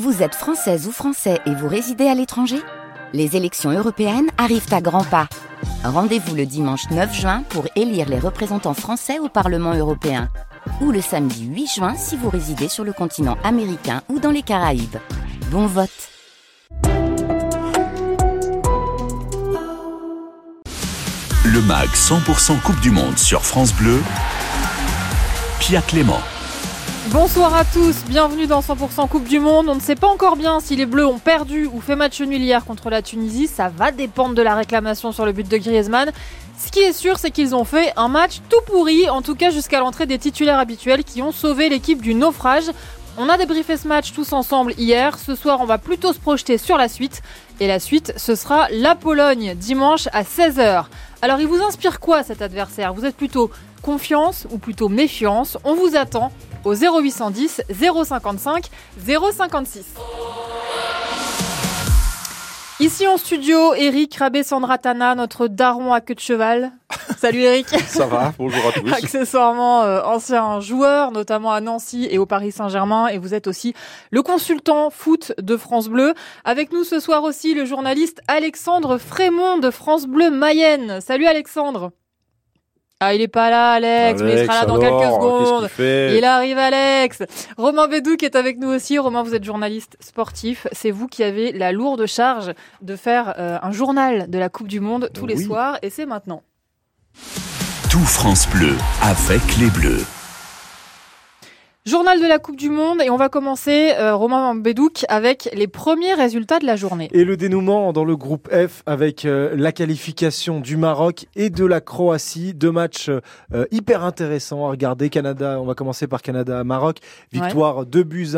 Vous êtes française ou français et vous résidez à l'étranger? Les élections européennes arrivent à grands pas. Rendez-vous le dimanche 9 juin pour élire les représentants français au Parlement européen. Ou le samedi 8 juin si vous résidez sur le continent américain ou dans les Caraïbes. Bon vote Le MAG 100% Coupe du Monde sur France Bleu, Pia Clément. Bonsoir à tous, bienvenue dans 100% Coupe du Monde. On ne sait pas encore bien si les Bleus ont perdu ou fait match nul hier contre la Tunisie. Ça va dépendre de la réclamation sur le but de Griezmann. Ce qui est sûr, c'est qu'ils ont fait un match tout pourri, en tout cas jusqu'à l'entrée des titulaires habituels qui ont sauvé l'équipe du naufrage. On a débriefé ce match tous ensemble hier. Ce soir, on va plutôt se projeter sur la suite. Et la suite, ce sera la Pologne, dimanche à 16h. Alors, il vous inspire quoi cet adversaire? Vous êtes plutôt confiance ou plutôt méfiance? On vous attend au 0810 055 056. Ici en studio, Eric Rabé Sandratana, notre daron à queue de cheval. Salut Eric. Ça va, bonjour à tous. Accessoirement euh, ancien joueur, notamment à Nancy et au Paris Saint-Germain, et vous êtes aussi le consultant foot de France Bleu. Avec nous ce soir aussi le journaliste Alexandre Frémont de France Bleu Mayenne. Salut Alexandre. Ah, il est pas là, Alex, mais il sera là dans quelques secondes. Il, arrive, Alex. Romain Bédou qui est avec nous aussi. Romain, vous êtes journaliste sportif. C'est vous qui avez la lourde charge de faire euh, un journal de la Coupe du Monde tous les soirs, et c'est maintenant. Tout France Bleu avec les Bleus. Journal de la Coupe du Monde et on va commencer, euh, Romain Bédouc, avec les premiers résultats de la journée. Et le dénouement dans le groupe F avec euh, la qualification du Maroc et de la Croatie. Deux matchs euh, hyper intéressants à regarder. Canada, on va commencer par Canada-Maroc. Victoire 2 buts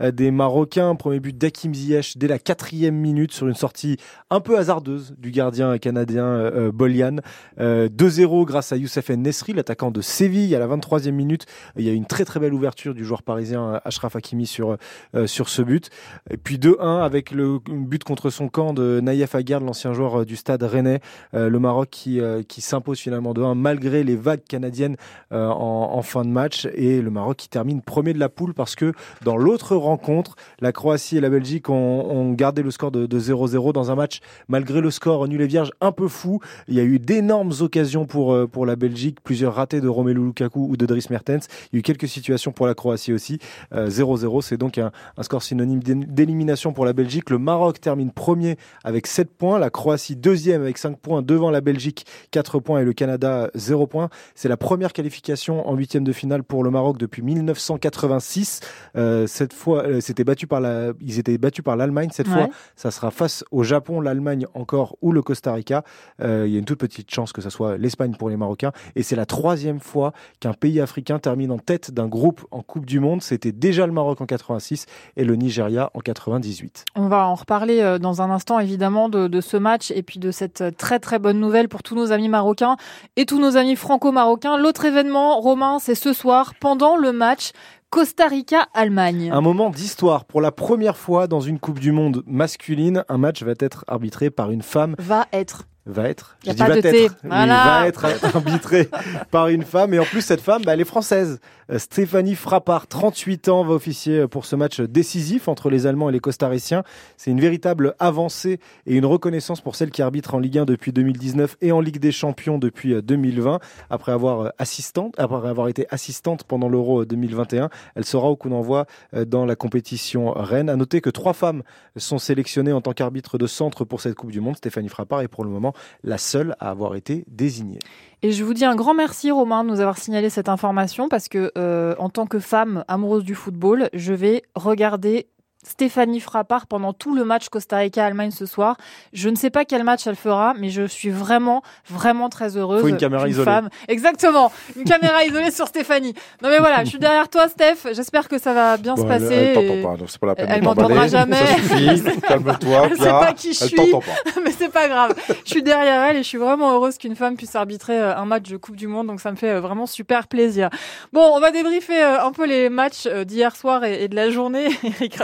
1 des Marocains. Premier but d'Akim Ziyech dès la quatrième minute sur une sortie un peu hasardeuse du gardien canadien Bolian. 2-0 grâce à Youssef Nesri, l'attaquant de Séville à la 23e minute. Il y a une très très belle ouverture du joueur parisien euh, Ashraf Hakimi sur, euh, sur ce but. Et puis 2-1 avec le but contre son camp de Naïef Aguerd, l'ancien joueur euh, du stade rennais. le Maroc qui, qui s'impose finalement 2-1 malgré les vagues canadiennes en, fin de match. Et le Maroc qui termine premier de la poule parce que dans l'autre rencontre, la Croatie et la Belgique ont, gardé le score de 0-0 dans un match malgré le score nul et vierge un peu fou. Il y a eu d'énormes occasions pour, pour la Belgique, plusieurs ratés de Romelu Lukaku ou de Dries Mertens. Il y a eu quelques situations pour la Croatie aussi. 0-0, euh, c'est donc un, score synonyme d'élimination pour la Belgique. Le Maroc termine premier avec 7 points, la Croatie deuxième avec 5 points devant la Belgique 4 points et le Canada 0 points. C'est la première qualification en huitième de finale pour le Maroc depuis 1986. Euh, cette fois, euh, c'était battu par la, ils étaient battus par l'Allemagne. Cette fois, ça sera face au Japon, l'Allemagne encore ou le Costa Rica. il y a une toute petite chance que ça soit l'Espagne pour les Marocains. Et c'est la troisième fois qu'un pays africain termine en tête d'un groupe en Coupe du Monde. C'était déjà le Maroc en 86 et le Nigeria en 98. On va en reparler euh, dans un instant évidemment de, ce match et puis de cette très très bonne nouvelle pour tous nos amis marocains et tous nos amis franco-marocains. L'autre événement, Romain, c'est ce soir pendant le match Costa Rica-Allemagne. Un moment d'histoire. Pour la première fois dans une Coupe du Monde masculine, un match va être arbitré par une femme. Va être va être, je dis va être, va être arbitré par une femme. Et en plus, cette femme, bah, elle est française. Euh, Stéphanie Frappard, 38 ans, va officier pour ce match décisif entre les Allemands et les Costariciens. C'est une véritable avancée et une reconnaissance pour celle qui arbitre en Ligue 1 depuis 2019 et en Ligue des Champions depuis 2020. Euh, après avoir euh, assistante, après avoir été assistante pendant l'Euro 2021, elle sera au coup d'envoi dans la compétition Rennes. À noter que trois femmes sont sélectionnées en tant qu'arbitre de centre pour cette Coupe du Monde. Stéphanie Frappard est pour le moment la seule à avoir été désignée. Et je vous dis un grand merci Romain de nous avoir signalé cette information parce que euh, en tant que femme amoureuse du football, je vais regarder Stéphanie Frappard pendant tout le match Costa Rica-Allemagne ce soir. Je ne sais pas quel match elle fera, mais je suis vraiment, vraiment très heureuse. Faut une caméra isolée. Femme. Exactement. Une caméra isolée sur Stéphanie. Non mais voilà, je suis derrière toi, Steph. J'espère que ça va bien se passer. Elle, pas, c'est pas la peine Elle m'entendra jamais. Calme-toi. Elle sait pas qui je suis. mais c'est pas grave. Je suis derrière elle et je suis vraiment heureuse qu'une femme puisse arbitrer euh, un match de Coupe du Monde. Donc ça me fait euh, vraiment super plaisir. Bon, on va débriefer euh, un peu les matchs d'hier soir et de la journée. Eric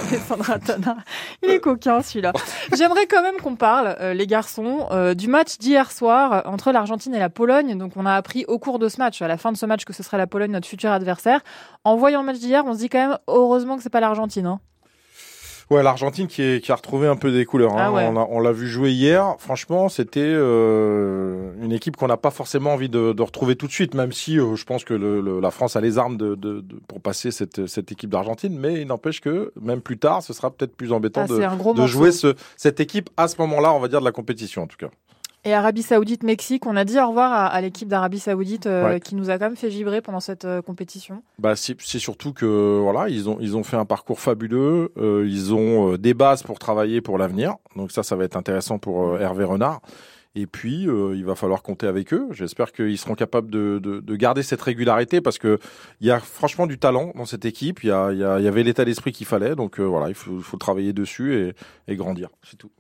Il est coquin celui-là. J'aimerais quand même qu'on parle, euh, les garçons, euh, du match d'hier soir entre l'Argentine et la Pologne. Donc on a appris au cours de ce match, à la fin de ce match, que ce serait la Pologne notre futur adversaire. En voyant le match d'hier, on se dit quand même heureusement que c'est pas l'Argentine. Hein. Ouais, l'Argentine qui, est, qui a retrouvé un peu des couleurs. hein. Ah ouais. On l'a- On l'a vu jouer hier. Franchement, c'était euh, une équipe qu'on n'a pas forcément envie de, de retrouver tout de suite, même si euh, je pense que le- le- la France a les armes de, de- de- pour passer cette, cette équipe d'Argentine. Mais il n'empêche que même plus tard, ce sera peut-être plus embêtant Ah, de, jouer ce, cette équipe à ce moment-là, on va dire, de la compétition en tout cas. Et Arabie Saoudite, Mexique, on a dit au revoir à, à l'équipe d'Arabie Saoudite euh, Ouais. qui nous a quand même fait vibrer pendant cette euh, compétition. Bah, c'est surtout que voilà, ils ont ils ont fait un parcours fabuleux. euh, ils ont des bases pour travailler pour l'avenir. Donc ça, ça va être intéressant pour Hervé Renard. Et puis, euh, il va falloir compter avec eux. J'espère qu'ils seront capables de, de, de garder cette régularité parce que il y a franchement du talent dans cette équipe. Il y, a, il y, a- il y avait l'état d'esprit qu'il fallait. Donc euh, voilà, il faut, faut travailler dessus et, et grandir. C'est tout.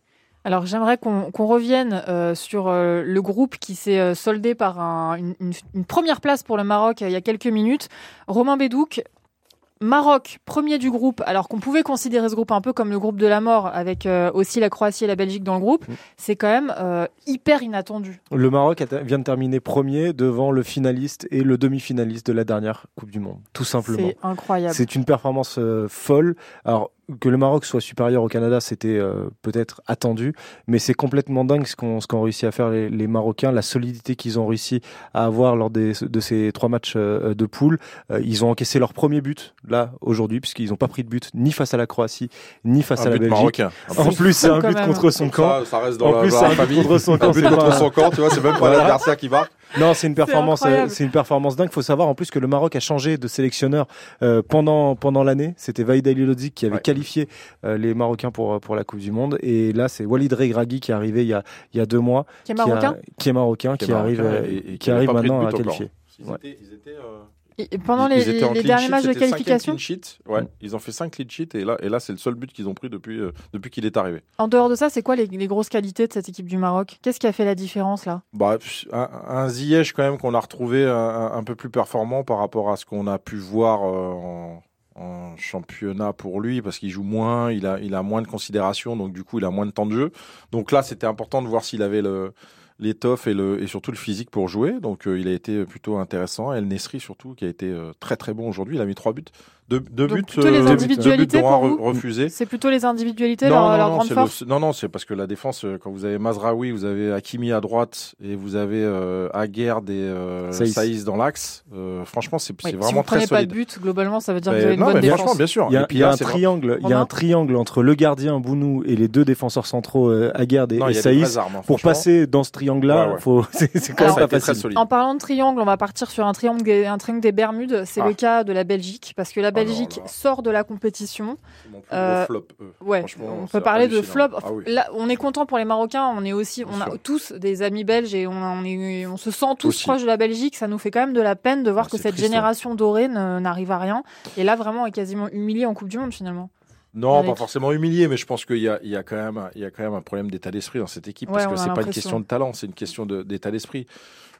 Alors j'aimerais qu'on revienne euh, sur euh, le groupe qui s'est euh, soldé par un- une, une- première place pour le Maroc il y a quelques minutes. Romain Bédouc, Maroc, premier du groupe, alors qu'on pouvait considérer ce groupe un peu comme le groupe de la mort, avec aussi la Croatie et la Belgique dans le groupe, Mm. c'est quand même hyper inattendu. Le Maroc vient de terminer premier devant le finaliste et le demi-finaliste de la dernière Coupe du Monde, tout simplement. C'est incroyable. C'est une performance folle. Alors que le Maroc soit supérieur au Canada, c'était euh, peut-être attendu, mais c'est complètement dingue ce qu'ont ce qu'ont réussi à faire les, les Marocains, la solidité qu'ils ont réussi à avoir lors des, de ces trois matchs euh, de poule. Euh, ils ont encaissé leur premier but là aujourd'hui, puisqu'ils n'ont pas pris de but ni face à la Croatie ni face à la Belgique. marocain. En plus, c'est un but contre son camp. Ça, ça reste dans En la, plus, c'est un but contre son camp. Un but c'est contre pas- son camp, tu vois, c'est même pas l'adversaire qui marque. Non, c'est une performance, euh, c'est une performance dingue. Faut savoir en plus que le Maroc a changé de sélectionneur euh, pendant pendant l'année. C'était Vaïd Alilodzic qui avait Ouais. qualifié euh, les Marocains pour pour la Coupe du Monde, et là c'est Walid Regragui qui est arrivé il y a il y a deux mois, Qui est qui a- marocain qui est marocain, qui, est arrive marocain et- et qui avait arrive pas pris de maintenant à qualifier. Ils Ouais. étaient- ils étaient, euh, Et pendant Ils- les, ils derniers sheet, matchs de qualification, clean sheet. Ouais, ils ont fait 5 clean sheets et là, et là c'est le seul but qu'ils ont pris depuis, euh, depuis qu'il est arrivé. en dehors de ça, c'est quoi les, les grosses qualités de cette équipe du Maroc? Qu'est-ce qui a fait la différence là? Bah, un, un Ziyech quand même qu'on a retrouvé un peu plus performant par rapport à ce qu'on a pu voir euh, en, en championnat pour lui parce qu'il joue moins, il a, il a moins de considération donc du coup il a moins de temps de jeu. Donc là c'était important de voir s'il avait le l'étoffe et, et surtout le physique pour jouer. Donc euh, il a été plutôt intéressant. El Nesri surtout qui a été euh, très très bon aujourd'hui. Il a mis trois buts, deux, deux Donc buts, plutôt les deux buts- individualités deux buts dont un pour vous re- refusé. C'est plutôt les individualités, Non, leur, non, leur non, grande c'est force le- non, non, c'est parce que la défense, euh, quand vous avez Mazraoui, vous avez Hakimi à droite et vous avez euh, Aguerd et euh, Saïs. Saïs dans l'axe. euh, franchement, c'est Oui, c'est si vraiment vous très pas solide. de but, globalement, ça veut dire Mais que vous avez une non, bonne mais défense. franchement, bien sûr. Il y a, Et puis il y a là, un triangle, il y a Romain un triangle entre le gardien Bounou et les deux défenseurs centraux euh, Aguerd et, Non, Saïs. armes, hein, Pour passer dans ce triangle-là, c'est quand même a pas facile. solide. En parlant de triangle, on va partir sur un triangle des, un triangle des Bermudes. C'est le cas de la Belgique, parce que la Ah non, Belgique là. sort de la compétition. Euh, flop, eux. Ouais, on peut parler de flop. Ah oui. Là, on est content pour les Marocains. On est aussi, Bien on a sûr. tous des amis belges et on, on est, on se sent tous Aussi. proches de la Belgique. Ça nous fait quand même de la peine de voir Ah, que cette triste, génération dorée n'arrive à rien. Et là, vraiment, est quasiment humiliée en Coupe du Monde finalement. Non, Avec- pas forcément humilié, mais je pense qu'il y a, il y, a quand même, il y a quand même un problème d'état d'esprit dans cette équipe, Ouais, parce on que c'est pas une question de talent, c'est une question de- d'état d'esprit.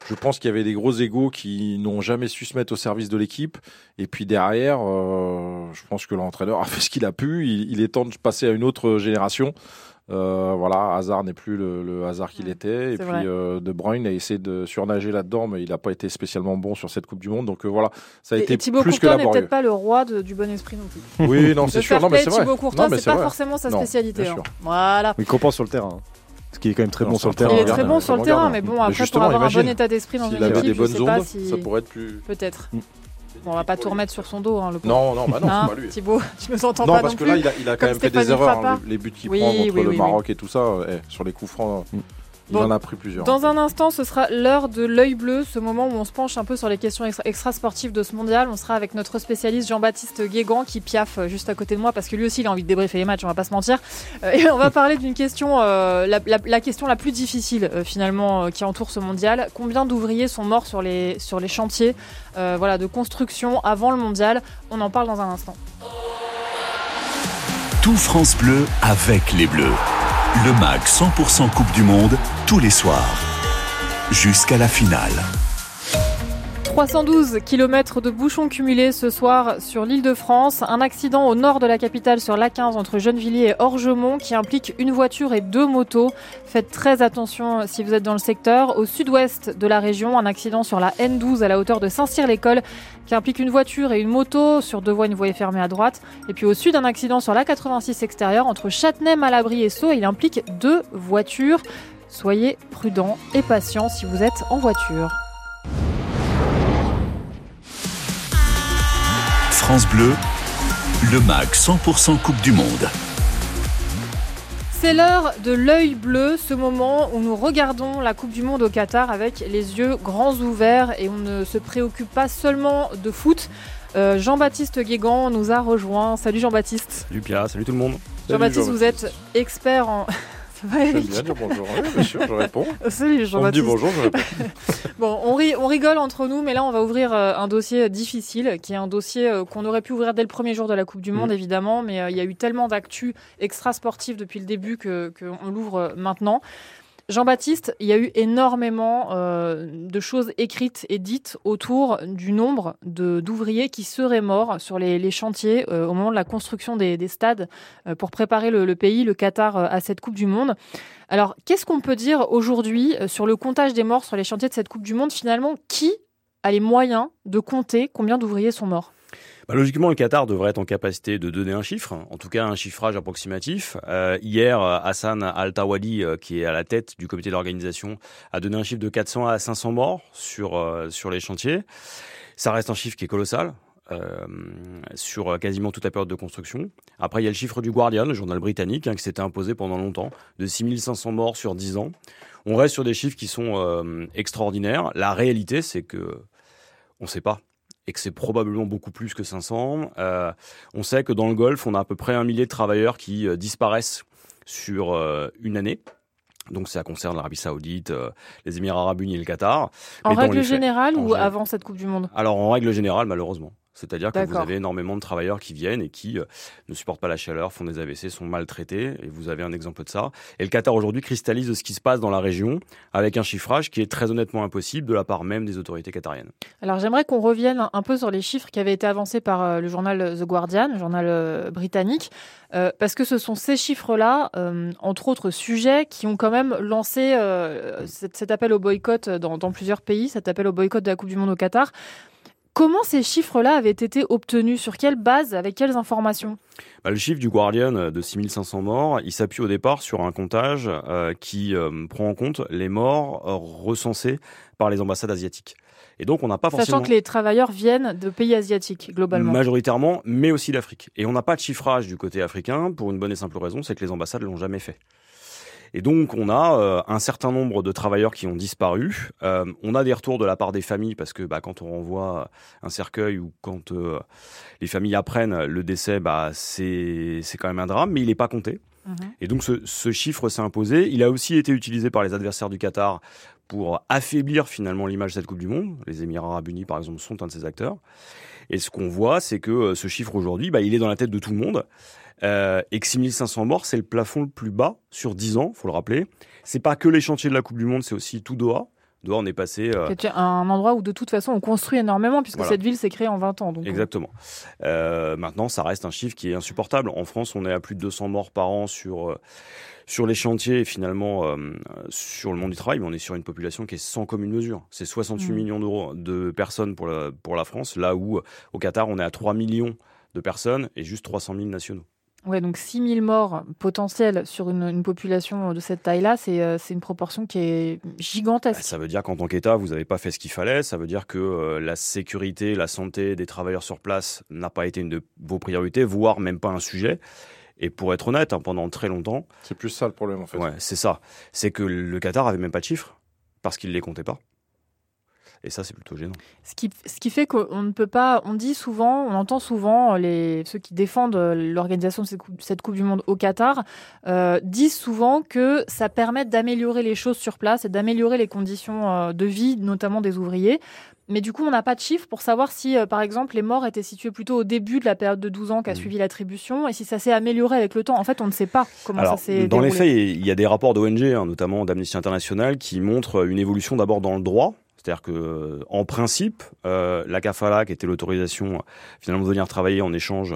Je pense qu'il y avait des gros égaux qui n'ont jamais su se mettre au service de l'équipe. Et puis derrière, euh, je pense que l'entraîneur a fait ce qu'il a pu. Il, il est temps de passer à une autre génération. Euh, voilà, Hazard n'est plus le, le Hazard qu'il Ouais, était. Et puis euh, De Bruyne a essayé de surnager là-dedans, mais il n'a pas été spécialement bon sur cette Coupe du Monde. Donc euh, voilà, ça a Et, été et Thibaut plus que Courtois n'est laborieux. peut-être pas le roi de- du bon esprit non plus. Oui, non, c'est sûr. Non, mais c'est vrai. Thibaut Courtois, c'est pas vrai. forcément sa Non, spécialité. hein. Voilà. Il compense sur le terrain. Ce qui est quand même très bon sur le terrain. Il est très bon sur le terrain, mais bon, après, pour avoir un bon état d'esprit dans une avait équipe, des bonnes je sais pas si... ça pourrait être plus. Peut-être. Mm. Bon, on va pas tout remettre sur son dos, hein, le. Non, non, bah non, Hein, c'est pas lui. Thibaut, tu me entends Non, pas parce non que plus. là, il a, il a quand même fait des erreurs. hein, les, les buts qu'il Oui, prend contre oui, le oui, oui. Maroc et tout ça, euh, eh, sur les coups francs, Mm. Il Bon, en a pris plusieurs. Dans un instant, ce sera l'heure de l'œil bleu, ce moment où on se penche un peu sur les questions extra- extra-sportives de ce mondial. On sera avec notre spécialiste Jean-Baptiste Guégan qui piaffe euh, juste à côté de moi parce que lui aussi il a envie de débriefer les matchs, on va pas se mentir. Euh, et on va parler d'une question, euh, la, la- la question la plus difficile euh, finalement euh, qui entoure ce mondial. Combien d'ouvriers sont morts sur les, sur les chantiers euh, voilà, de construction avant le mondial? On en parle dans un instant. Tout France Bleu avec les Bleus. Le MAG 100% Coupe du Monde tous les soirs. Jusqu'à la finale. 312 km de bouchons cumulés ce soir sur l'île de France. Un accident au nord de la capitale sur l'A15 entre Gennevilliers et Orgemont qui implique une voiture et deux motos. Faites très attention si vous êtes dans le secteur. Au sud-ouest de la région, un accident sur la N12 à la hauteur de Saint-Cyr-l'École qui implique une voiture et une moto. Sur deux voies, une voie fermée à droite. Et puis au sud, un accident sur la 86 extérieure entre Châtenay, Malabry et Sceaux. Il implique deux voitures. Soyez prudents et patients si vous êtes en voiture. France Bleu, le MAG 100% Coupe du Monde. C'est l'heure de l'œil bleu, ce moment où nous regardons la Coupe du Monde au Qatar avec les yeux grands ouverts et on ne se préoccupe pas seulement de foot. Euh, Jean-Baptiste Guégan nous a rejoint. Salut Jean-Baptiste. Salut Pia, salut tout le monde. Jean-Baptiste, vous êtes expert en, J'aime bien dire bonjour. Oui, bien sûr, je réponds. Salut Jean-Baptiste. On me dit bonjour, je réponds. bon, on, on, rigole entre nous, mais là, on va ouvrir euh, un dossier difficile, qui est un dossier euh, qu'on aurait pu ouvrir dès le premier jour de la Coupe du Monde, mm. évidemment, mais euh, il y a eu tellement d'actu extra-sportif depuis le début qu'on que l'ouvre maintenant. Jean-Baptiste, il y a eu énormément euh, de choses écrites et dites autour du nombre d'ouvriers qui seraient morts sur les, chantiers euh, au moment de la construction des, stades euh, pour préparer le, pays, le Qatar, à cette Coupe du Monde. Alors, qu'est-ce qu'on peut dire aujourd'hui sur le comptage des morts sur les chantiers de cette Coupe du Monde Finalement, qui a les moyens de compter combien d'ouvriers sont morts? Bah, logiquement, le Qatar devrait être en capacité de donner un chiffre, en tout cas un chiffrage approximatif. Euh, hier, Hassan Al-Tawali, euh, qui est à la tête du comité d'organisation, a donné un chiffre de 400 à 500 morts sur, euh, sur les chantiers. Ça reste un chiffre qui est colossal. Euh, sur quasiment toute la période de construction. Après, il y a le chiffre du Guardian, le journal britannique, hein, qui s'était imposé pendant longtemps, de 6500 morts sur 10 ans. On reste sur des chiffres qui sont euh, extraordinaires. La réalité, c'est que on ne sait pas et que c'est probablement beaucoup plus que 500. Euh, on sait que dans le Golfe, on a à peu près un millier de travailleurs qui euh, disparaissent sur euh, une année. Donc ça concerne l'Arabie Saoudite, les Émirats Arabes Unis et le Qatar. En règle générale ou avant cette Coupe du Monde? Alors en règle générale, malheureusement. C'est-à-dire que vous avez énormément de travailleurs qui viennent et qui euh, ne supportent pas la chaleur, font des AVC, sont maltraités, et vous avez un exemple de ça. Et le Qatar aujourd'hui cristallise ce qui se passe dans la région avec un chiffrage qui est très honnêtement impossible de la part même des autorités qatariennes. Alors j'aimerais qu'on revienne un peu sur les chiffres qui avaient été avancés par euh, le journal The Guardian, le journal euh, britannique, parce que ce sont ces chiffres-là, entre autres sujets, qui ont quand même lancé cet, appel au boycott dans, dans plusieurs pays, cet appel au boycott de la Coupe du Monde au Qatar. Comment ces chiffres-là avaient été obtenus? Sur quelle base? Avec quelles informations? Bah, Le chiffre du Guardian euh, de 6500 morts, il s'appuie au départ sur un comptage euh, qui euh, prend en compte les morts recensés par les ambassades asiatiques. Et donc, on n'a pas Sachant que les travailleurs viennent de pays asiatiques, globalement. Majoritairement, mais aussi d'Afrique. Et on n'a pas de chiffrage du côté africain pour une bonne et simple raison, c'est que les ambassades l'ont jamais fait. Et donc, on a euh, un certain nombre de travailleurs qui ont disparu. Euh, on a des retours de la part des familles parce que bah, quand on renvoie un cercueil ou quand euh, les familles apprennent le décès, bah, c'est quand même un drame, mais il n'est pas compté. Mhm. Et donc, ce, ce chiffre s'est imposé. Il a aussi été utilisé par les adversaires du Qatar pour affaiblir finalement l'image de cette Coupe du Monde. Les Émirats arabes unis, par exemple, sont un de ces acteurs. Et ce qu'on voit, c'est que ce chiffre aujourd'hui, bah, il est dans la tête de tout le monde. Euh, et que 6500 morts, c'est le plafond le plus bas sur 10 ans, faut le rappeler. C'est pas que les chantiers de la Coupe du Monde, c'est aussi tout Doha. Doha, on est passé. Euh... un endroit où de toute façon on construit énormément, puisque cette ville s'est créée en 20 ans. Donc... Exactement. Euh, maintenant, ça reste un chiffre qui est insupportable. En France, on est à plus de 200 morts par an sur. Euh, sur les chantiers et finalement sur le monde du travail, mais on est sur une population qui est sans commune mesure. C'est 68 mmh. millions d'euros de personnes pour la, pour la France, là où au Qatar on est à 3 millions de personnes et juste 300 000 nationaux. Ouais, donc 6 000 morts potentiels sur une, population de cette taille-là, euh, c'est une proportion qui est gigantesque. Ça veut dire qu'en tant qu'État, vous n'avez pas fait ce qu'il fallait. Ça veut dire que euh, la sécurité, la santé des travailleurs sur place n'a pas été une de vos priorités, voire même pas un sujet. Et pour être honnête, hein, pendant très longtemps. C'est plus ça le problème en fait. Ouais, c'est ça. C'est que le Qatar avait même pas de chiffres parce qu'il ne les comptait pas. Et ça, c'est plutôt gênant. Ce qui, ce qui fait qu'on ne peut pas. On dit souvent, on entend souvent les, ceux qui défendent l'organisation de cette coupe, du Monde au Qatar euh, disent souvent que ça permet d'améliorer les choses sur place et d'améliorer les conditions euh, de vie, notamment des ouvriers. Mais du coup, on n'a pas de chiffres pour savoir si, euh, par exemple, les morts étaient situés plutôt au début de la période de 12 ans qu'a mmh. suivi l'attribution et si ça s'est amélioré avec le temps. En fait, on ne sait pas comment ça s'est Dans les faits, il y a des rapports d'ONG, hein, notamment d'Amnesty International, qui montrent une évolution d'abord dans le droit C'est-à-dire que, en principe, la CAFALA, qui était l'autorisation finalement de venir travailler en échange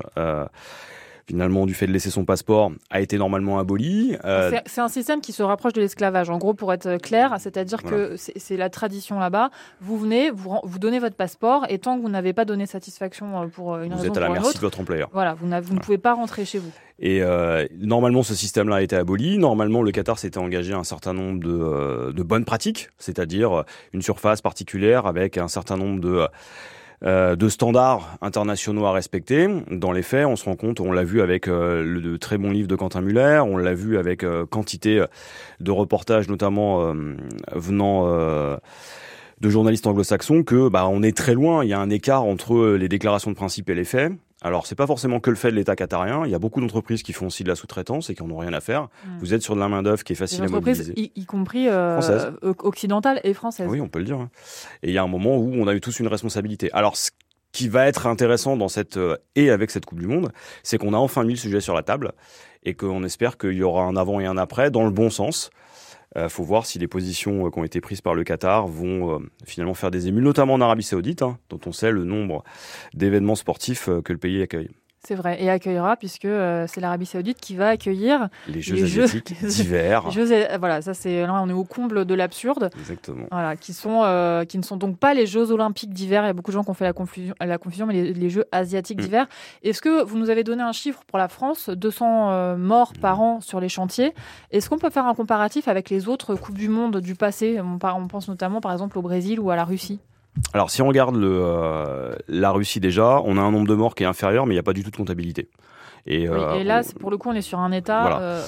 finalement, du fait de laisser son passeport, a été normalement aboli. Euh, c'est un système qui se rapproche de l'esclavage, en gros, pour être clair, c'est-à-dire que c'est la tradition là-bas. Vous venez, vous, vous donnez votre passeport, et tant que vous n'avez pas donné satisfaction euh, pour une vous raison êtes à la merci de votre employeur. Voilà, vous, vous ne pouvez pas rentrer chez vous. Et euh, normalement, ce système-là a été aboli. Normalement, le Qatar s'était engagé à un certain nombre de, de bonnes pratiques, c'est-à-dire une surface particulière avec un certain nombre de euh, de standards internationaux à respecter. Dans les faits, on se rend compte, on l'a vu avec euh, le très bon livre de Quentin Muller, on l'a vu avec euh, quantité de reportages, notamment venant de journalistes anglo-saxons, que bah, on est très loin. Il y a un écart entre les déclarations de principe et les faits. Alors, c'est pas forcément que le fait de l'État qatarien. Il y a beaucoup d'entreprises qui font aussi de la sous-traitance et qui en ont rien à faire. Hmm. Vous êtes sur de la main-d'œuvre qui est facile à mobiliser. Y, y compris euh, occidentales et françaises. Oui, on peut le dire. Hein. Et il y a un moment où on a eu tous une responsabilité. Alors, ce qui va être intéressant dans cette euh, et avec cette Coupe du Monde, c'est qu'on a enfin mis le sujet sur la table et qu'on espère qu'il y aura un avant et un après dans le bon sens. Il euh, faut voir si les positions euh, qui ont été prises par le Qatar vont euh, finalement faire des émules, notamment en Arabie Saoudite, hein, dont on sait le nombre d'événements sportifs que le pays accueille. C'est vrai, et accueillera puisque euh, c'est l'Arabie Saoudite qui va accueillir les Jeux asiatiques d'hiver. voilà, ça c'est là on est au comble de l'absurde. Exactement. Voilà, qui sont euh, qui ne sont donc pas les Jeux olympiques d'hiver. Il y a beaucoup de gens qui ont fait la confusion, la confusion, mais les, Jeux asiatiques mm. d'hiver. Est-ce que vous nous avez donné un chiffre pour la France? 200 euh, morts par an sur les chantiers. Est-ce qu'on peut faire un comparatif avec les autres coupes du monde du passé? On, on pense notamment par exemple au Brésil ou à la Russie. Alors, si on regarde le, euh, la Russie déjà, on a un nombre de morts qui est inférieur, mais il n'y a pas du tout de comptabilité. Et, euh, là, pour le coup, on est sur un État euh,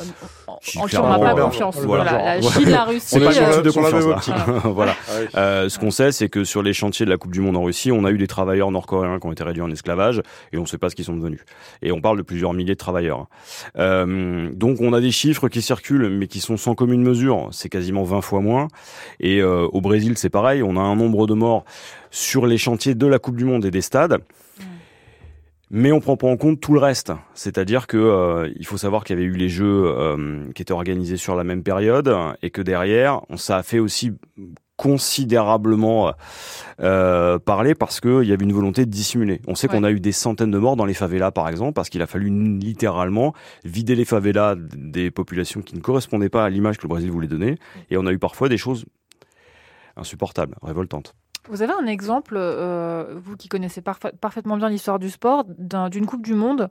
en qui on n'a pas confiance. Voilà. La Chine, la Russie. Pas sur de confiance voilà. Ah ce qu'on sait, c'est que sur les chantiers de la Coupe du Monde en Russie, on a eu des travailleurs nord-coréens qui ont été réduits en esclavage et on ne sait pas ce qu'ils sont devenus. Et on parle de plusieurs milliers de travailleurs. donc, on a des chiffres qui circulent, mais qui sont sans commune mesure. C'est quasiment 20 fois moins. Et au Brésil, c'est pareil. On a un nombre de morts sur les chantiers de la Coupe du Monde et des stades. Mais on prend pas en compte tout le reste. C'est-à-dire que euh, il faut savoir qu'il y avait eu les jeux euh, qui étaient organisés sur la même période et que derrière, ça a fait aussi considérablement euh, parler parce qu'il y avait une volonté de dissimuler. On sait qu'on a eu des centaines de morts dans les favelas, par exemple, parce qu'il a fallu littéralement vider les favelas des populations qui ne correspondaient pas à l'image que le Brésil voulait donner. Et on a eu parfois des choses insupportables, révoltantes. Vous avez un exemple, euh, vous qui connaissez parfaitement bien l'histoire du sport, d'une Coupe du Monde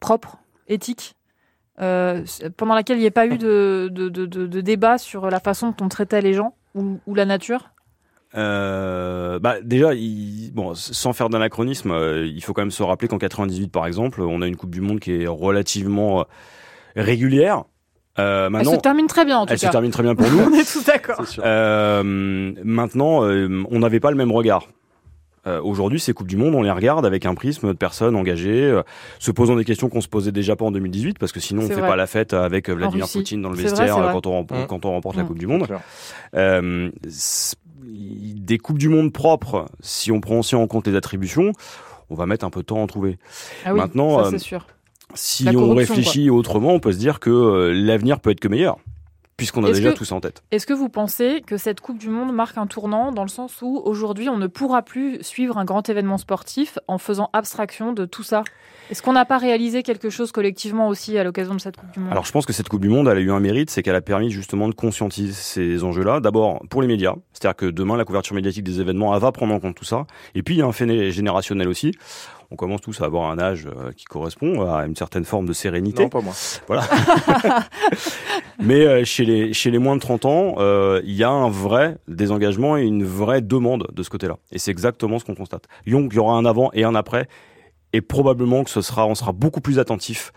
propre, éthique, euh, pendant laquelle il n'y ait pas eu de, débat sur la façon dont on traitait les gens ou, la nature? Euh, bah déjà, bon, sans faire d'anachronisme, il faut quand même se rappeler qu'en 98, par exemple, on a une Coupe du Monde qui est relativement régulière. Euh, elle se termine très bien en tout elle se termine très bien pour nous. on est tous d'accord. Euh, maintenant, euh, on n'avait pas le même regard. Euh, Aujourd'hui, ces Coupes du Monde, on les regarde avec un prisme de personnes engagées, euh, se posant des questions qu'on se posait déjà pas en 2018, parce que sinon on fait pas la fête avec Vladimir Poutine dans le vestiaire quand, on, mmh. quand on remporte la mmh. Coupe du Monde. des Coupes du Monde propres, si on prend aussi en compte les attributions, on va mettre un peu de temps à en trouver. Ah oui, Maintenant, ça c'est sûr si on réfléchit autrement, on peut se dire que euh, l'avenir peut être que meilleur puisqu'on a déjà tout ça en tête. Est-ce que vous pensez que cette Coupe du Monde marque un tournant dans le sens où aujourd'hui on ne pourra plus suivre un grand événement sportif en faisant abstraction de tout ça? Est-ce qu'on n'a pas réalisé quelque chose collectivement aussi à l'occasion de cette Coupe du Monde? Alors je pense que cette Coupe du Monde, elle a eu un mérite, c'est qu'elle a permis justement de conscientiser ces enjeux-là. D'abord pour les médias, c'est-à-dire que demain la couverture médiatique des événements elle va prendre en compte tout ça. Et puis il y a un fait générationnel aussi on commence tous à avoir un âge euh, qui correspond à une certaine forme de sérénité. Non, pas moi. Voilà. Mais euh, chez les chez les moins de 30 ans, euh, il y a un vrai désengagement et une vraie demande de ce côté-là. Et c'est exactement ce qu'on constate. Donc il y aura un avant et un après, et probablement que ce sera, on sera beaucoup plus attentif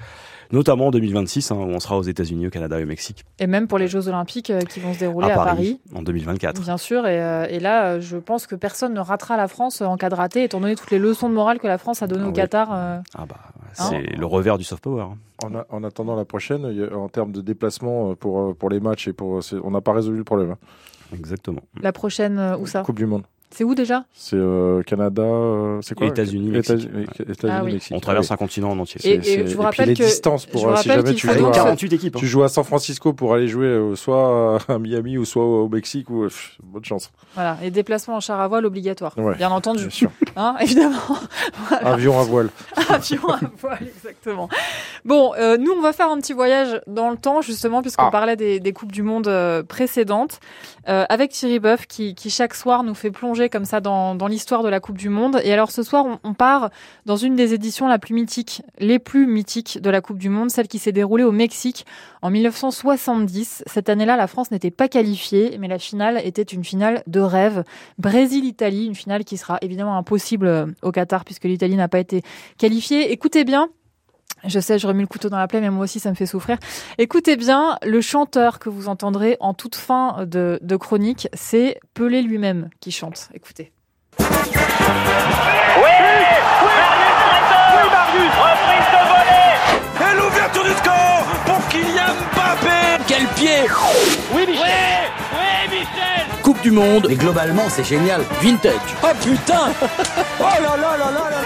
notamment en 2026, hein, où on sera aux États-Unis, au Canada et au Mexique. Et même pour les Jeux Olympiques euh, qui vont se dérouler à, Paris, En 2024. Bien sûr, et, euh, et, là, euh, je pense que personne ne ratera la France en cas de raté, étant donné toutes les leçons de morale que la France a données ah au Qatar. Ah bah, c'est hein le revers du soft power. Hein. En, en, attendant la prochaine, en termes de déplacement pour, pour les matchs, et pour, on n'a pas résolu le problème. Exactement. La prochaine, où ça? Coupe du Monde. C'est où déjà C'est euh, Canada, euh, c'est quoi États-Unis. États-Unis, Ah oui. On traverse un continent en entier. Et- et je vous et rappelle puis les que- distances pour euh, si jamais tu joues, donc à, 48 équipes. hein. tu joues à San Francisco pour aller jouer euh, soit à Miami ou soit au Mexique ou pff, bonne chance. Voilà, et déplacement en char à voile obligatoire, Ouais, bien entendu, Bien sûr. hein, évidemment. Voilà. Avion à voile. Avion à voile, exactement. Bon, euh, nous, on va faire un petit voyage dans le temps, justement, puisqu'on Ah. parlait des, des Coupes du Monde précédentes, euh, avec Thierry Boeuf, qui, qui chaque soir nous fait plonger comme ça dans, dans l'histoire de la Coupe du Monde. Et alors, ce soir, on, on part dans une des éditions la plus mythique, les plus mythiques de la Coupe du Monde, celle qui s'est déroulée au Mexique en 1970. Cette année-là, la France n'était pas qualifiée, mais la finale était une finale de rêve. Brésil-Italie, une finale qui sera évidemment impossible euh, au Qatar, puisque l'Italie n'a pas été qualifiée. Écoutez bien, je sais, je remets le couteau dans la plaie, mais moi aussi, ça me fait souffrir. Écoutez bien, le chanteur que vous entendrez en toute fin de, de chronique, c'est Pelé lui-même qui chante. Écoutez. Et l'ouverture du score pour Kylian Mbappé Quel pied Oui Michel Oui Michel Coupe du Monde, Mais globalement, c'est génial. vintage. Oh putain Oh là là là là là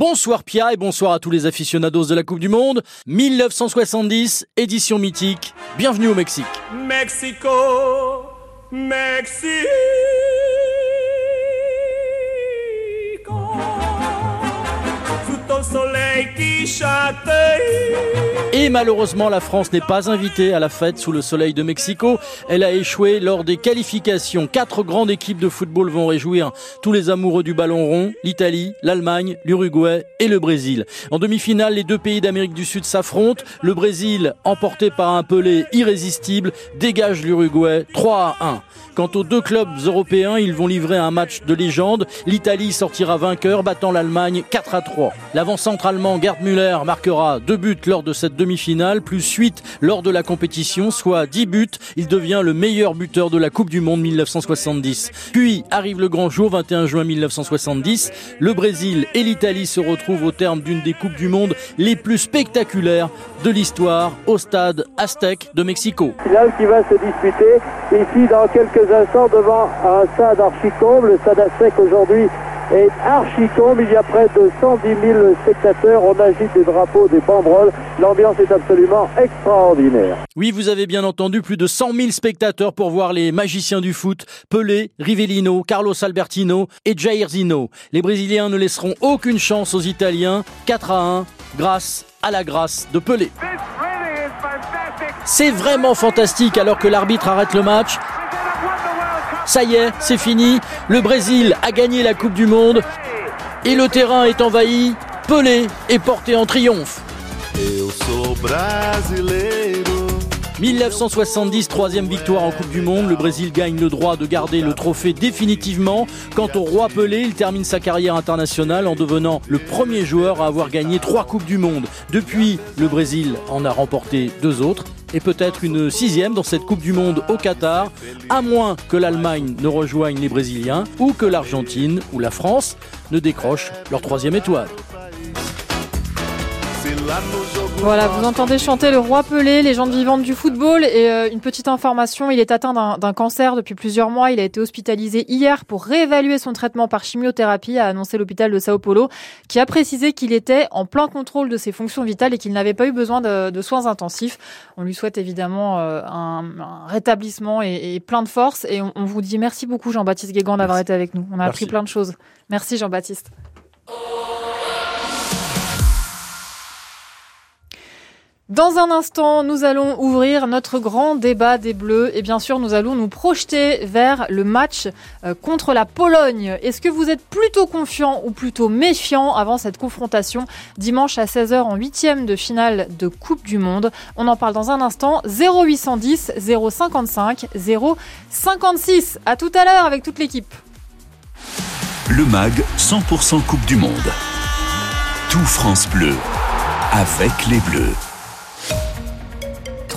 Bonsoir Pia et bonsoir à tous les aficionados de la Coupe du Monde. 1970, édition mythique. Bienvenue au Mexique. Mexico Mexico Et malheureusement, la France n'est pas invitée à la fête sous le soleil de Mexico. Elle a échoué lors des qualifications. Quatre grandes équipes de football vont réjouir tous les amoureux du ballon rond. L'Italie, l'Allemagne, l'Uruguay et le Brésil. En demi-finale, les deux pays d'Amérique du Sud s'affrontent. Le Brésil, emporté par un Pelé irrésistible, dégage l'Uruguay 3 à 1. Quant aux deux clubs européens, ils vont livrer un match de légende. L'Italie sortira vainqueur, battant l'Allemagne 4 à 3. L'avant-centre allemand Gerd Müller marquera deux buts lors de cette demi-finale, plus 8 lors de la compétition, soit 10 buts. Il devient le meilleur buteur de la Coupe du Monde 1970. Puis arrive le grand jour, 21 juin 1970. Le Brésil et l'Italie se retrouvent au terme d'une des Coupes du Monde les plus spectaculaires de l'histoire au stade Aztec de Mexico. qui va se disputer ici dans quelques instants devant un stade archicombe. Le stade Aztec aujourd'hui est archicombe. Il y a près de 110 000 spectateurs. On agite des drapeaux, des banderoles. L'ambiance est absolument extraordinaire. Oui, vous avez bien entendu, plus de 100 000 spectateurs pour voir les magiciens du foot, Pelé, Rivellino, Carlos Albertino et Jair Zino. Les Brésiliens ne laisseront aucune chance aux Italiens, 4 à 1, grâce à la grâce de Pelé. C'est vraiment fantastique alors que l'arbitre arrête le match. Ça y est, c'est fini. Le Brésil a gagné la Coupe du Monde et le terrain est envahi. Pelé est porté en triomphe. 1970, troisième victoire en Coupe du Monde. Le Brésil gagne le droit de garder le trophée définitivement. Quant au roi Pelé, il termine sa carrière internationale en devenant le premier joueur à avoir gagné trois Coupes du Monde. Depuis, le Brésil en a remporté deux autres et peut-être une sixième dans cette Coupe du Monde au Qatar, à moins que l'Allemagne ne rejoigne les Brésiliens ou que l'Argentine ou la France ne décrochent leur troisième étoile. Voilà, vous entendez chanter le roi Pelé, légende vivante du football. Et euh, une petite information, il est atteint d'un cancer depuis plusieurs mois. Il a été hospitalisé hier pour réévaluer son traitement par chimiothérapie, a annoncé l'hôpital de Sao Paulo, qui a précisé qu'il était en plein contrôle de ses fonctions vitales et qu'il n'avait pas eu besoin de, de soins intensifs. On lui souhaite évidemment euh, un, un rétablissement et, et plein de force. Et on, on vous dit merci beaucoup Jean-Baptiste Guégan d'avoir été avec nous. On a appris plein de choses. Merci Jean-Baptiste. Dans un instant, nous allons ouvrir notre grand débat des Bleus et bien sûr, nous allons nous projeter vers le match euh, contre la Pologne. Est-ce que vous êtes plutôt confiant ou plutôt méfiant avant cette confrontation dimanche à 16h en huitième de finale de Coupe du Monde? On en parle dans un instant. 0810 055 056. À tout à l'heure avec toute l'équipe. Le MAG 100% Coupe du Monde. Tout France Bleu. Avec les Bleus.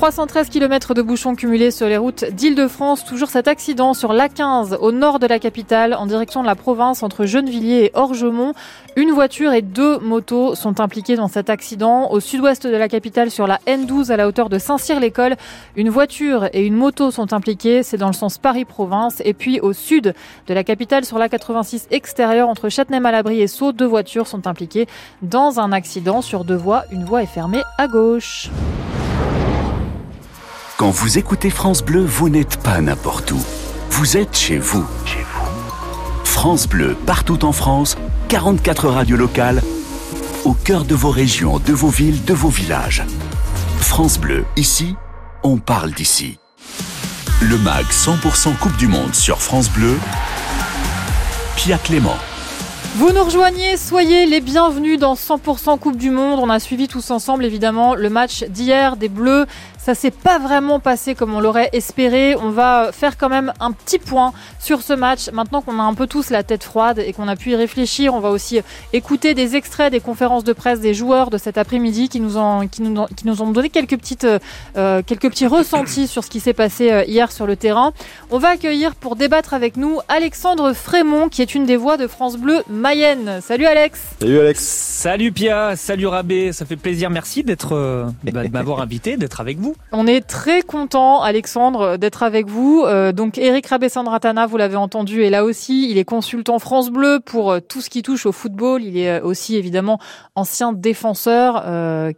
313 km de bouchons cumulés sur les routes d'Île-de-France. Toujours cet accident sur l'A15 au nord de la capitale en direction de la province entre Gennevilliers et Orgemont. Une voiture et deux motos sont impliquées dans cet accident. Au sud-ouest de la capitale sur la N12 à la hauteur de Saint-Cyr-l'École, une voiture et une moto sont impliquées. C'est dans le sens Paris-Province. Et puis au sud de la capitale sur la 86 extérieure entre Châtenay-Malabry et Sceaux, deux voitures sont impliquées dans un accident sur deux voies. Une voie est fermée à gauche. Quand vous écoutez France Bleu, vous n'êtes pas n'importe où. Vous êtes chez vous. Chez vous. France Bleu, partout en France, 44 radios locales, au cœur de vos régions, de vos villes, de vos villages. France Bleu, ici, on parle d'ici. Le MAG 100% Coupe du Monde sur France Bleu, Pia Clément. Vous nous rejoignez, soyez les bienvenus dans 100% Coupe du Monde. On a suivi tous ensemble évidemment le match d'hier des Bleus ça s'est pas vraiment passé comme on l'aurait espéré. On va faire quand même un petit point sur ce match. Maintenant qu'on a un peu tous la tête froide et qu'on a pu y réfléchir, on va aussi écouter des extraits des conférences de presse des joueurs de cet après-midi qui nous ont qui nous, qui nous ont donné quelques petites euh, quelques petits ressentis sur ce qui s'est passé euh, hier sur le terrain. On va accueillir pour débattre avec nous Alexandre Frémont qui est une des voix de France Bleu Mayenne. Salut Alex. Salut Alex. Salut Pia, salut Rabé, ça fait plaisir, merci d'être euh, bah, de m'avoir invité, d'être avec vous. On est très content, Alexandre, d'être avec vous. Euh, donc, Eric Rabessandratana, vous l'avez entendu, est là aussi. Il est consultant France Bleu pour euh, tout ce qui touche au football. Il est euh, aussi évidemment ancien défenseur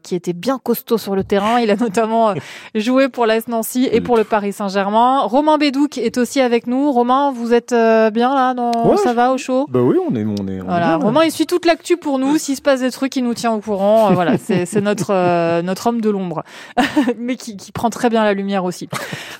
qui était bien costaud sur le terrain. Il a notamment joué pour l'AS Nancy et pour le Paris Saint-Germain. Romain Bédouc est aussi avec nous. Romain, vous êtes bien là dans... Ça va au chaud? Bah oui, on est, on est. voilà. Romain, il suit toute l'actu pour nous. S'il se passe des trucs, il nous tient au courant. voilà, c'est notre notre homme de l'ombre, mais qui, qui prend très bien la lumière aussi.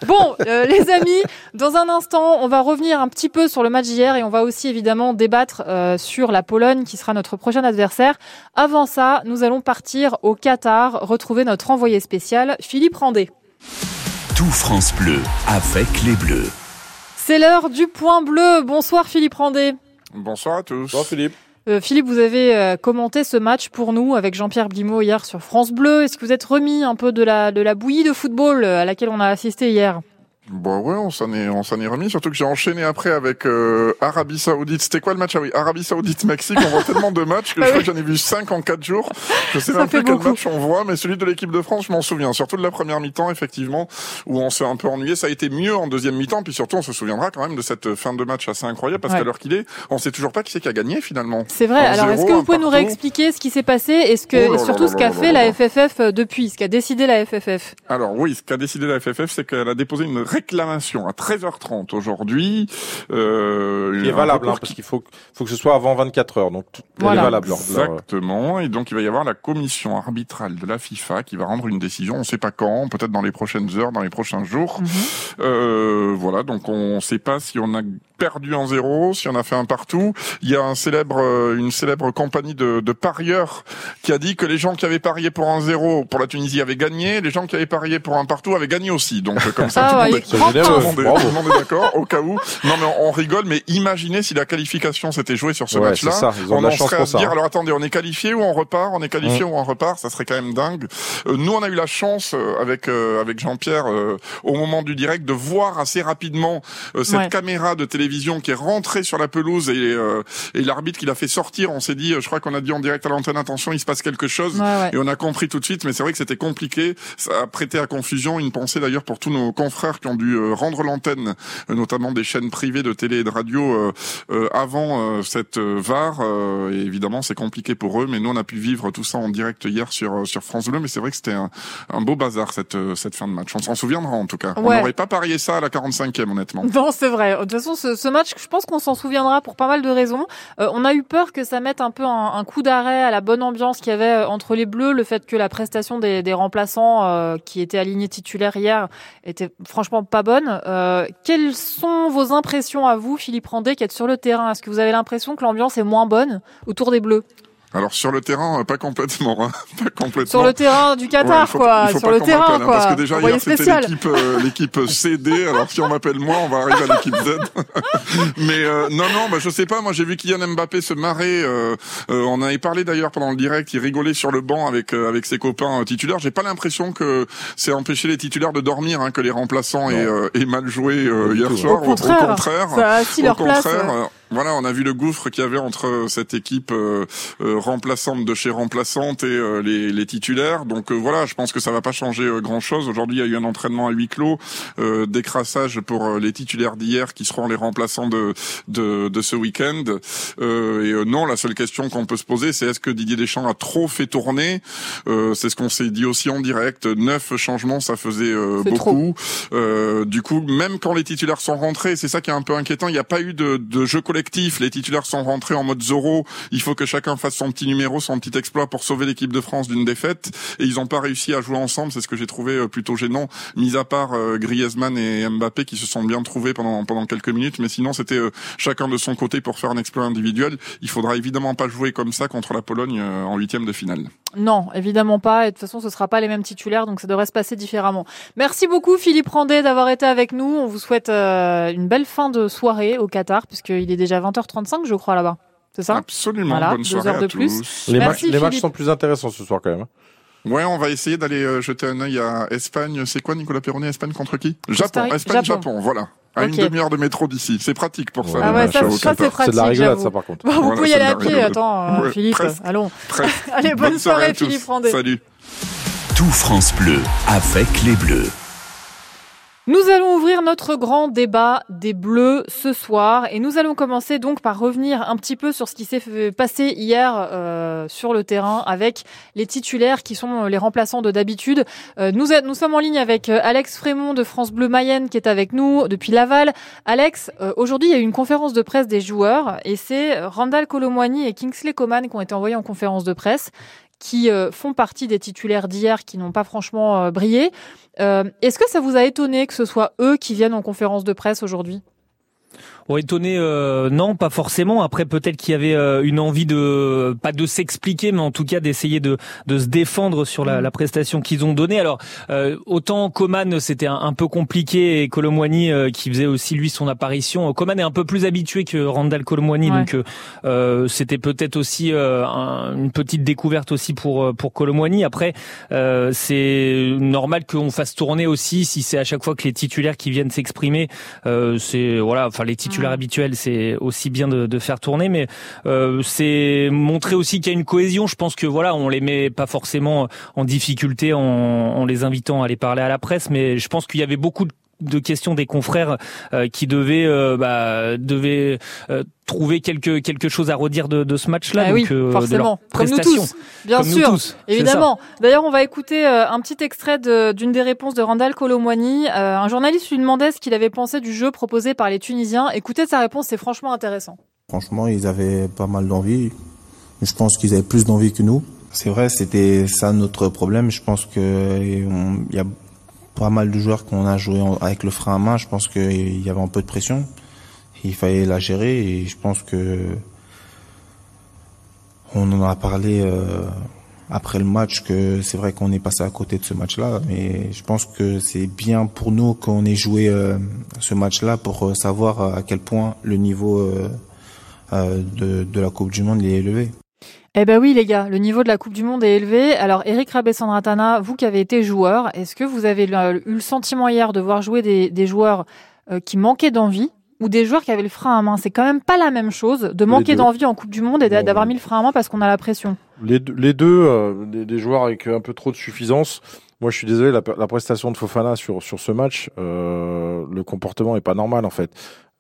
Bon, euh, les amis, dans un instant, on va revenir un petit peu sur le match d'hier et on va aussi évidemment débattre euh, sur la Pologne qui sera notre prochain adversaire. Avant ça, nous allons partir au Qatar, retrouver notre envoyé spécial, Philippe Randé. Tout France Bleu avec les Bleus. C'est l'heure du point bleu. Bonsoir Philippe Randé. Bonsoir à tous. Bonsoir Philippe. Euh, Philippe, vous avez euh, commenté ce match pour nous avec Jean-Pierre Blimaud hier sur France Bleu. Est-ce que vous êtes remis un peu de la, de la bouillie de football euh, à laquelle on a assisté hier? Bon ouais, on s'en est on s'en est remis. Surtout que j'ai enchaîné après avec euh, Arabie Saoudite. C'était quoi le match? Ah oui, Arabie Saoudite Mexique. On voit tellement de matchs que je crois que j'en ai vu cinq en quatre jours. Je sais même plus quel match on voit, mais celui de l'équipe de France, je m'en souviens. Surtout de la première mi-temps, effectivement, où on s'est un peu ennuyé. Ça a été mieux en deuxième mi-temps, puis surtout on se souviendra quand même de cette fin de match assez incroyable parce qu'à l'heure qu'il est, on sait toujours pas qui c'est qui a gagné finalement. C'est vrai. Alors est-ce que vous pouvez nous réexpliquer ce qui s'est passé et ce que oh surtout ce qu'a fait la FFF euh, depuis, ce qu'a décidé la FFF Alors oui, ce qu'a décidé la FFF, c'est qu'elle a déposé une réclamation 13h30 aujourd'hui. Euh, qui est valable, hein, parce qu'il faut, faut que ce soit avant 24 heures. Donc, voilà. est valable. Exactement. Et donc, il va y avoir la commission arbitrale de la FIFA qui va rendre une décision. On ne sait pas quand, peut-être dans les prochaines heures, dans les prochains jours. Mhm. euh, voilà. Donc, on ne sait pas si on a perdu en zéro, si on a fait un partout. Il y a un célèbre, euh, une célèbre compagnie de, de parieurs qui a dit que les gens qui avaient parié pour un zéro pour la Tunisie avaient gagné, les gens qui avaient parié pour un partout avaient gagné aussi. Donc comme ça, ah, tout, le monde est, d'accord, au cas où. Non mais on, rigole, mais imaginez si la qualification s'était jouée sur ce match-là, on en serait à se dire, hein. alors attendez, on est qualifié ou on repart, on est qualifié mm. ou on repart, ça serait quand même dingue. Euh, nous, on a eu la chance euh, avec avec Jean-Pierre au moment du direct de voir assez rapidement cette caméra de télévision qui est rentrée sur la pelouse et, et l'arbitre qui l'a fait sortir. On s'est dit, je crois qu'on a dit en direct à l'antenne, attention, il se passe quelque chose, et on a compris tout de suite. Mais c'est vrai que c'était compliqué, ça a prêté à confusion. Une pensée d'ailleurs pour tous nos confrères qui ont dû rendre l'antenne, notamment des chaînes privées de télé et de radio euh, euh, avant euh, cette VAR. et évidemment, c'est compliqué pour eux, mais nous on a pu vivre tout ça en direct hier sur sur France Bleu. Mais c'est vrai que c'était un, un, beau bazar cette cette fin de match. On s'en souviendra en tout cas. On n'aurait pas parié ça à la 45e honnêtement. Non, c'est vrai. De toute façon, ce, ce, match, je pense qu'on s'en souviendra pour pas mal de raisons. on a eu peur que ça mette un peu un, coup d'arrêt à la bonne ambiance qu'il y avait entre les Bleus, le fait que la prestation des, remplaçants qui étaient alignés titulaires hier était franchement pas bonne. Euh, quelles sont vos impressions à vous, Philippe Randé, qui êtes sur le terrain? Est-ce que vous avez l'impression que l'ambiance est moins bonne autour des Bleus? Alors sur le terrain, pas complètement, hein. pas complètement. Sur le terrain du Qatar, quoi. sur le terrain, quoi. Parce que déjà hier c'était l'équipe, l'équipe CD. Alors si on m'appelle moi, on va arriver à l'équipe Z. Mais non, non, bah je sais pas. Moi j'ai vu Kylian Mbappé se marrer. on avait parlé d'ailleurs pendant le direct. Il rigolait sur le banc avec avec ses copains titulaires. J'ai pas l'impression que c'est empêché les titulaires de dormir, hein, que les remplaçants aient, mal joué hier soir. Au contraire, au contraire, ça a leur place. Voilà, on a vu le gouffre qu'il y avait entre cette équipe euh, euh, remplaçante de chez remplaçante et euh, les, les, titulaires. Donc voilà, je pense que ça va pas changer grand chose. Aujourd'hui, il y a eu un entraînement à huis clos, décrassage pour les titulaires d'hier qui seront les remplaçants de de, de ce week-end. et non, la seule question qu'on peut se poser, c'est est-ce que Didier Deschamps a trop fait tourner? C'est ce qu'on s'est dit aussi en direct. Neuf changements, ça faisait beaucoup. du coup, même quand les titulaires sont rentrés, c'est ça qui est un peu inquiétant. Il n'y a pas eu de, de jeu collectif les titulaires sont rentrés en mode Zoro. Il faut que chacun fasse son petit numéro, son petit exploit pour sauver l'équipe de France d'une défaite. Et ils n'ont pas réussi à jouer ensemble. C'est ce que j'ai trouvé euh, plutôt gênant, mis à part euh, Griezmann et Mbappé qui se sont bien trouvés pendant pendant quelques minutes. Mais sinon, c'était euh, chacun de son côté pour faire un exploit individuel. Il faudra évidemment pas jouer comme ça contre la Pologne en huitième de finale. Non, évidemment pas. Et de toute façon, ce sera pas les mêmes titulaires, donc ça devrait se passer différemment. Merci beaucoup Philippe Randet d'avoir été avec nous. On vous souhaite une belle fin de soirée au Qatar, puisqu'il est déjà 20h35, je crois, là-bas. C'est ça? Absolument. Bonne soirée heures de plus. Les, les matchs sont plus intéressants ce soir quand même. Hein. Ouais, on va essayer d'aller euh, jeter un œil à Espagne. C'est quoi Nicolas Perronnet Espagne contre qui? Japon. Espagne, Japon. Voilà. À une demi-heure de métro d'ici. C'est pratique pour ça. Ah ouais, ça, c'est pratique. C'est de la rigolade, ça, par contre. vous pouvez y aller à pied. Attends, euh, Philippe. Allons. Allez, bonne, soirée, Philippe Randet. Salut. Tout France Bleu avec les Bleus. Nous allons ouvrir notre grand débat des Bleus ce soir et nous allons commencer donc par revenir un petit peu sur ce qui s'est passé hier euh, sur le terrain avec les titulaires qui sont les remplaçants de d'habitude. Euh, nous, sommes en ligne avec euh, Alex Frémont de France Bleu Mayenne qui est avec nous depuis Laval. Alex, aujourd'hui il y a eu une conférence de presse des joueurs et c'est Randall Colomwani et Kingsley Coman qui ont été envoyés en conférence de presse qui font partie des titulaires d'hier qui n'ont pas franchement brillé. Euh, est-ce que ça vous a étonné que ce soit eux qui viennent en conférence de presse aujourd'hui? Bon, étonné, euh, non, pas forcément. Après, peut-être qu'il y avait euh, une envie de, pas de s'expliquer, mais en tout cas d'essayer de, de se défendre sur la, mm. la prestation qu'ils ont donnée. Alors, euh, autant Coman, c'était un, peu compliqué, et Colomwani, qui faisait aussi lui son apparition. Coman est un peu plus habitué que Randall Colomwani, donc c'était peut-être aussi une petite découverte aussi pour pour Colomwani. Après, c'est normal qu'on fasse tourner aussi si c'est à chaque fois que les titulaires qui viennent s'exprimer, c'est voilà, enfin les titulaires titulaire habituel, c'est aussi bien de, de, faire tourner, mais euh, c'est montrer aussi qu'il y a une cohésion. Je pense que voilà, on les met pas forcément en difficulté en, en les invitant à aller parler à la presse, mais je pense qu'il y avait beaucoup de de questions des confrères euh, qui devaient euh, bah, devaient euh, trouver quelque quelque chose à redire de, de ce match-là. Ah oui, forcément, comme nous tous, bien sûr, évidemment. D'ailleurs, on va écouter un petit extrait d'une des réponses de Randall Colomwani. un journaliste lui demandait ce qu'il avait pensé du jeu proposé par les Tunisiens. Écoutez sa réponse, c'est franchement intéressant. Franchement, ils avaient pas mal d'envie. Je pense qu'ils avaient plus d'envie que nous. C'est vrai, c'était ça notre problème. Je pense que il y a pas mal de joueurs qu'on a joué avec le frein à main. Je pense qu'il y avait un peu de pression. Il fallait la gérer et je pense que on en a parlé euh, après le match que c'est vrai qu'on est passé à côté de ce match-là, mais je pense que c'est bien pour nous qu'on ait joué euh, ce match-là pour euh, savoir à quel point le niveau de, de la Coupe du Monde est élevé. Eh ben oui les gars, le niveau de la Coupe du Monde est élevé. Alors Eric Rabessandratana, vous qui avez été joueur, est-ce que vous avez eu le sentiment hier de voir jouer des, joueurs euh, qui manquaient d'envie ou des joueurs qui avaient le frein à main? C'est quand même pas la même chose de manquer d'envie en Coupe du Monde et d'avoir mis le frein à main parce qu'on a la pression. Les, les deux, euh, des, joueurs avec un peu trop de suffisance. Moi, je suis désolé, la, prestation de Fofana sur, sur ce match, euh, le comportement est pas normal en fait.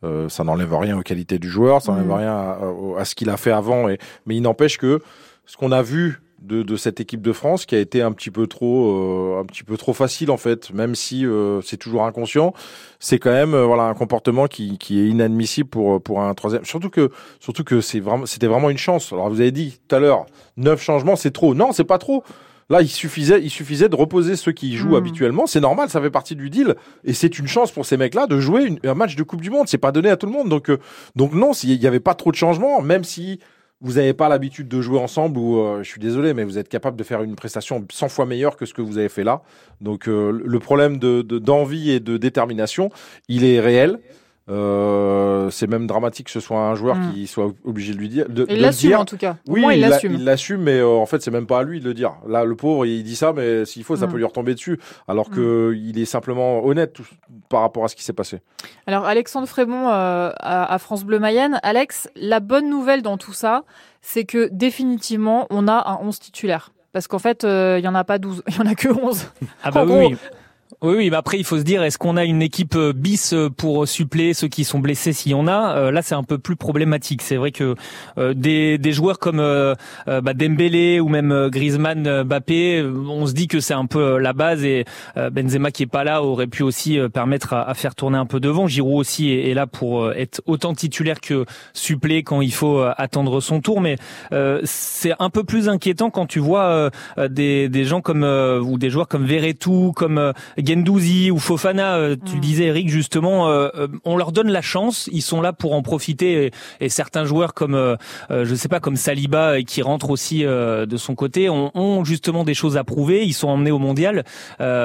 Euh, ça n'enlève rien aux qualités du joueur, ça n'enlève mm. rien à, ce qu'il a fait avant. Et, mais il n'empêche que ce qu'on a vu de, cette équipe de France, qui a été un petit peu trop, euh, un petit peu trop facile en fait, même si euh, c'est toujours inconscient, c'est quand même voilà un comportement qui, qui est inadmissible pour pour un troisième. Surtout que surtout que c'est vraiment, c'était vraiment une chance. Alors vous avez dit tout à l'heure, neuf changements, c'est trop. Non, c'est pas trop. Là, il suffisait, il suffisait de reposer ceux qui jouent hmm. habituellement. C'est normal, ça fait partie du deal. Et c'est une chance pour ces mecs-là de jouer un match de Coupe du Monde. C'est pas donné à tout le monde. Donc, euh, donc non, s'il y avait pas trop de changements, même si vous n'avez pas l'habitude de jouer ensemble ou euh, je suis désolé, mais vous êtes capable de faire une prestation 100 fois meilleure que ce que vous avez fait là. Donc euh, le problème de, d'envie et de détermination, il est réel. Euh, c'est même dramatique que ce soit un joueur mm. qui soit obligé de lui dire. De, il l'assume en tout cas. oui, il l'assume. Il l'assume, mais euh, en fait, c'est même pas à lui de le dire. Là, le pauvre, il dit ça, mais s'il faut, ça mm. peut lui retomber dessus. Alors que mm. il est simplement honnête par rapport à ce qui s'est passé. Alors, Alexandre Frémont euh, à, France Bleu Mayenne. Alex, la bonne nouvelle dans tout ça, c'est que définitivement, on a un 11 titulaire. Parce qu'en fait, il y en a pas 12, il y en a que 11. Ah bah oui. Oui, oui, mais après il faut se dire est-ce qu'on a une équipe euh, bis euh, pour suppléer ceux qui sont blessés s'il y en a? Euh, Là, c'est un peu plus problématique. C'est vrai que des, des joueurs comme bah, Dembélé ou même Griezmann, Mbappé, on se dit que c'est un peu la base et Benzema qui est pas là aurait pu aussi permettre à, faire tourner un peu devant. Giroud aussi est, là pour être autant titulaire que suppléé quand il faut attendre son tour, mais c'est un peu plus inquiétant quand tu vois des, des gens comme ou des joueurs comme Verretou, comme Gendouzi ou Fofana, euh, tu mm. disais Eric justement, euh, euh, on leur donne la chance, ils sont là pour en profiter et, certains joueurs comme je sais pas comme Saliba qui rentre aussi de son côté ont, justement des choses à prouver, ils sont emmenés au mondial,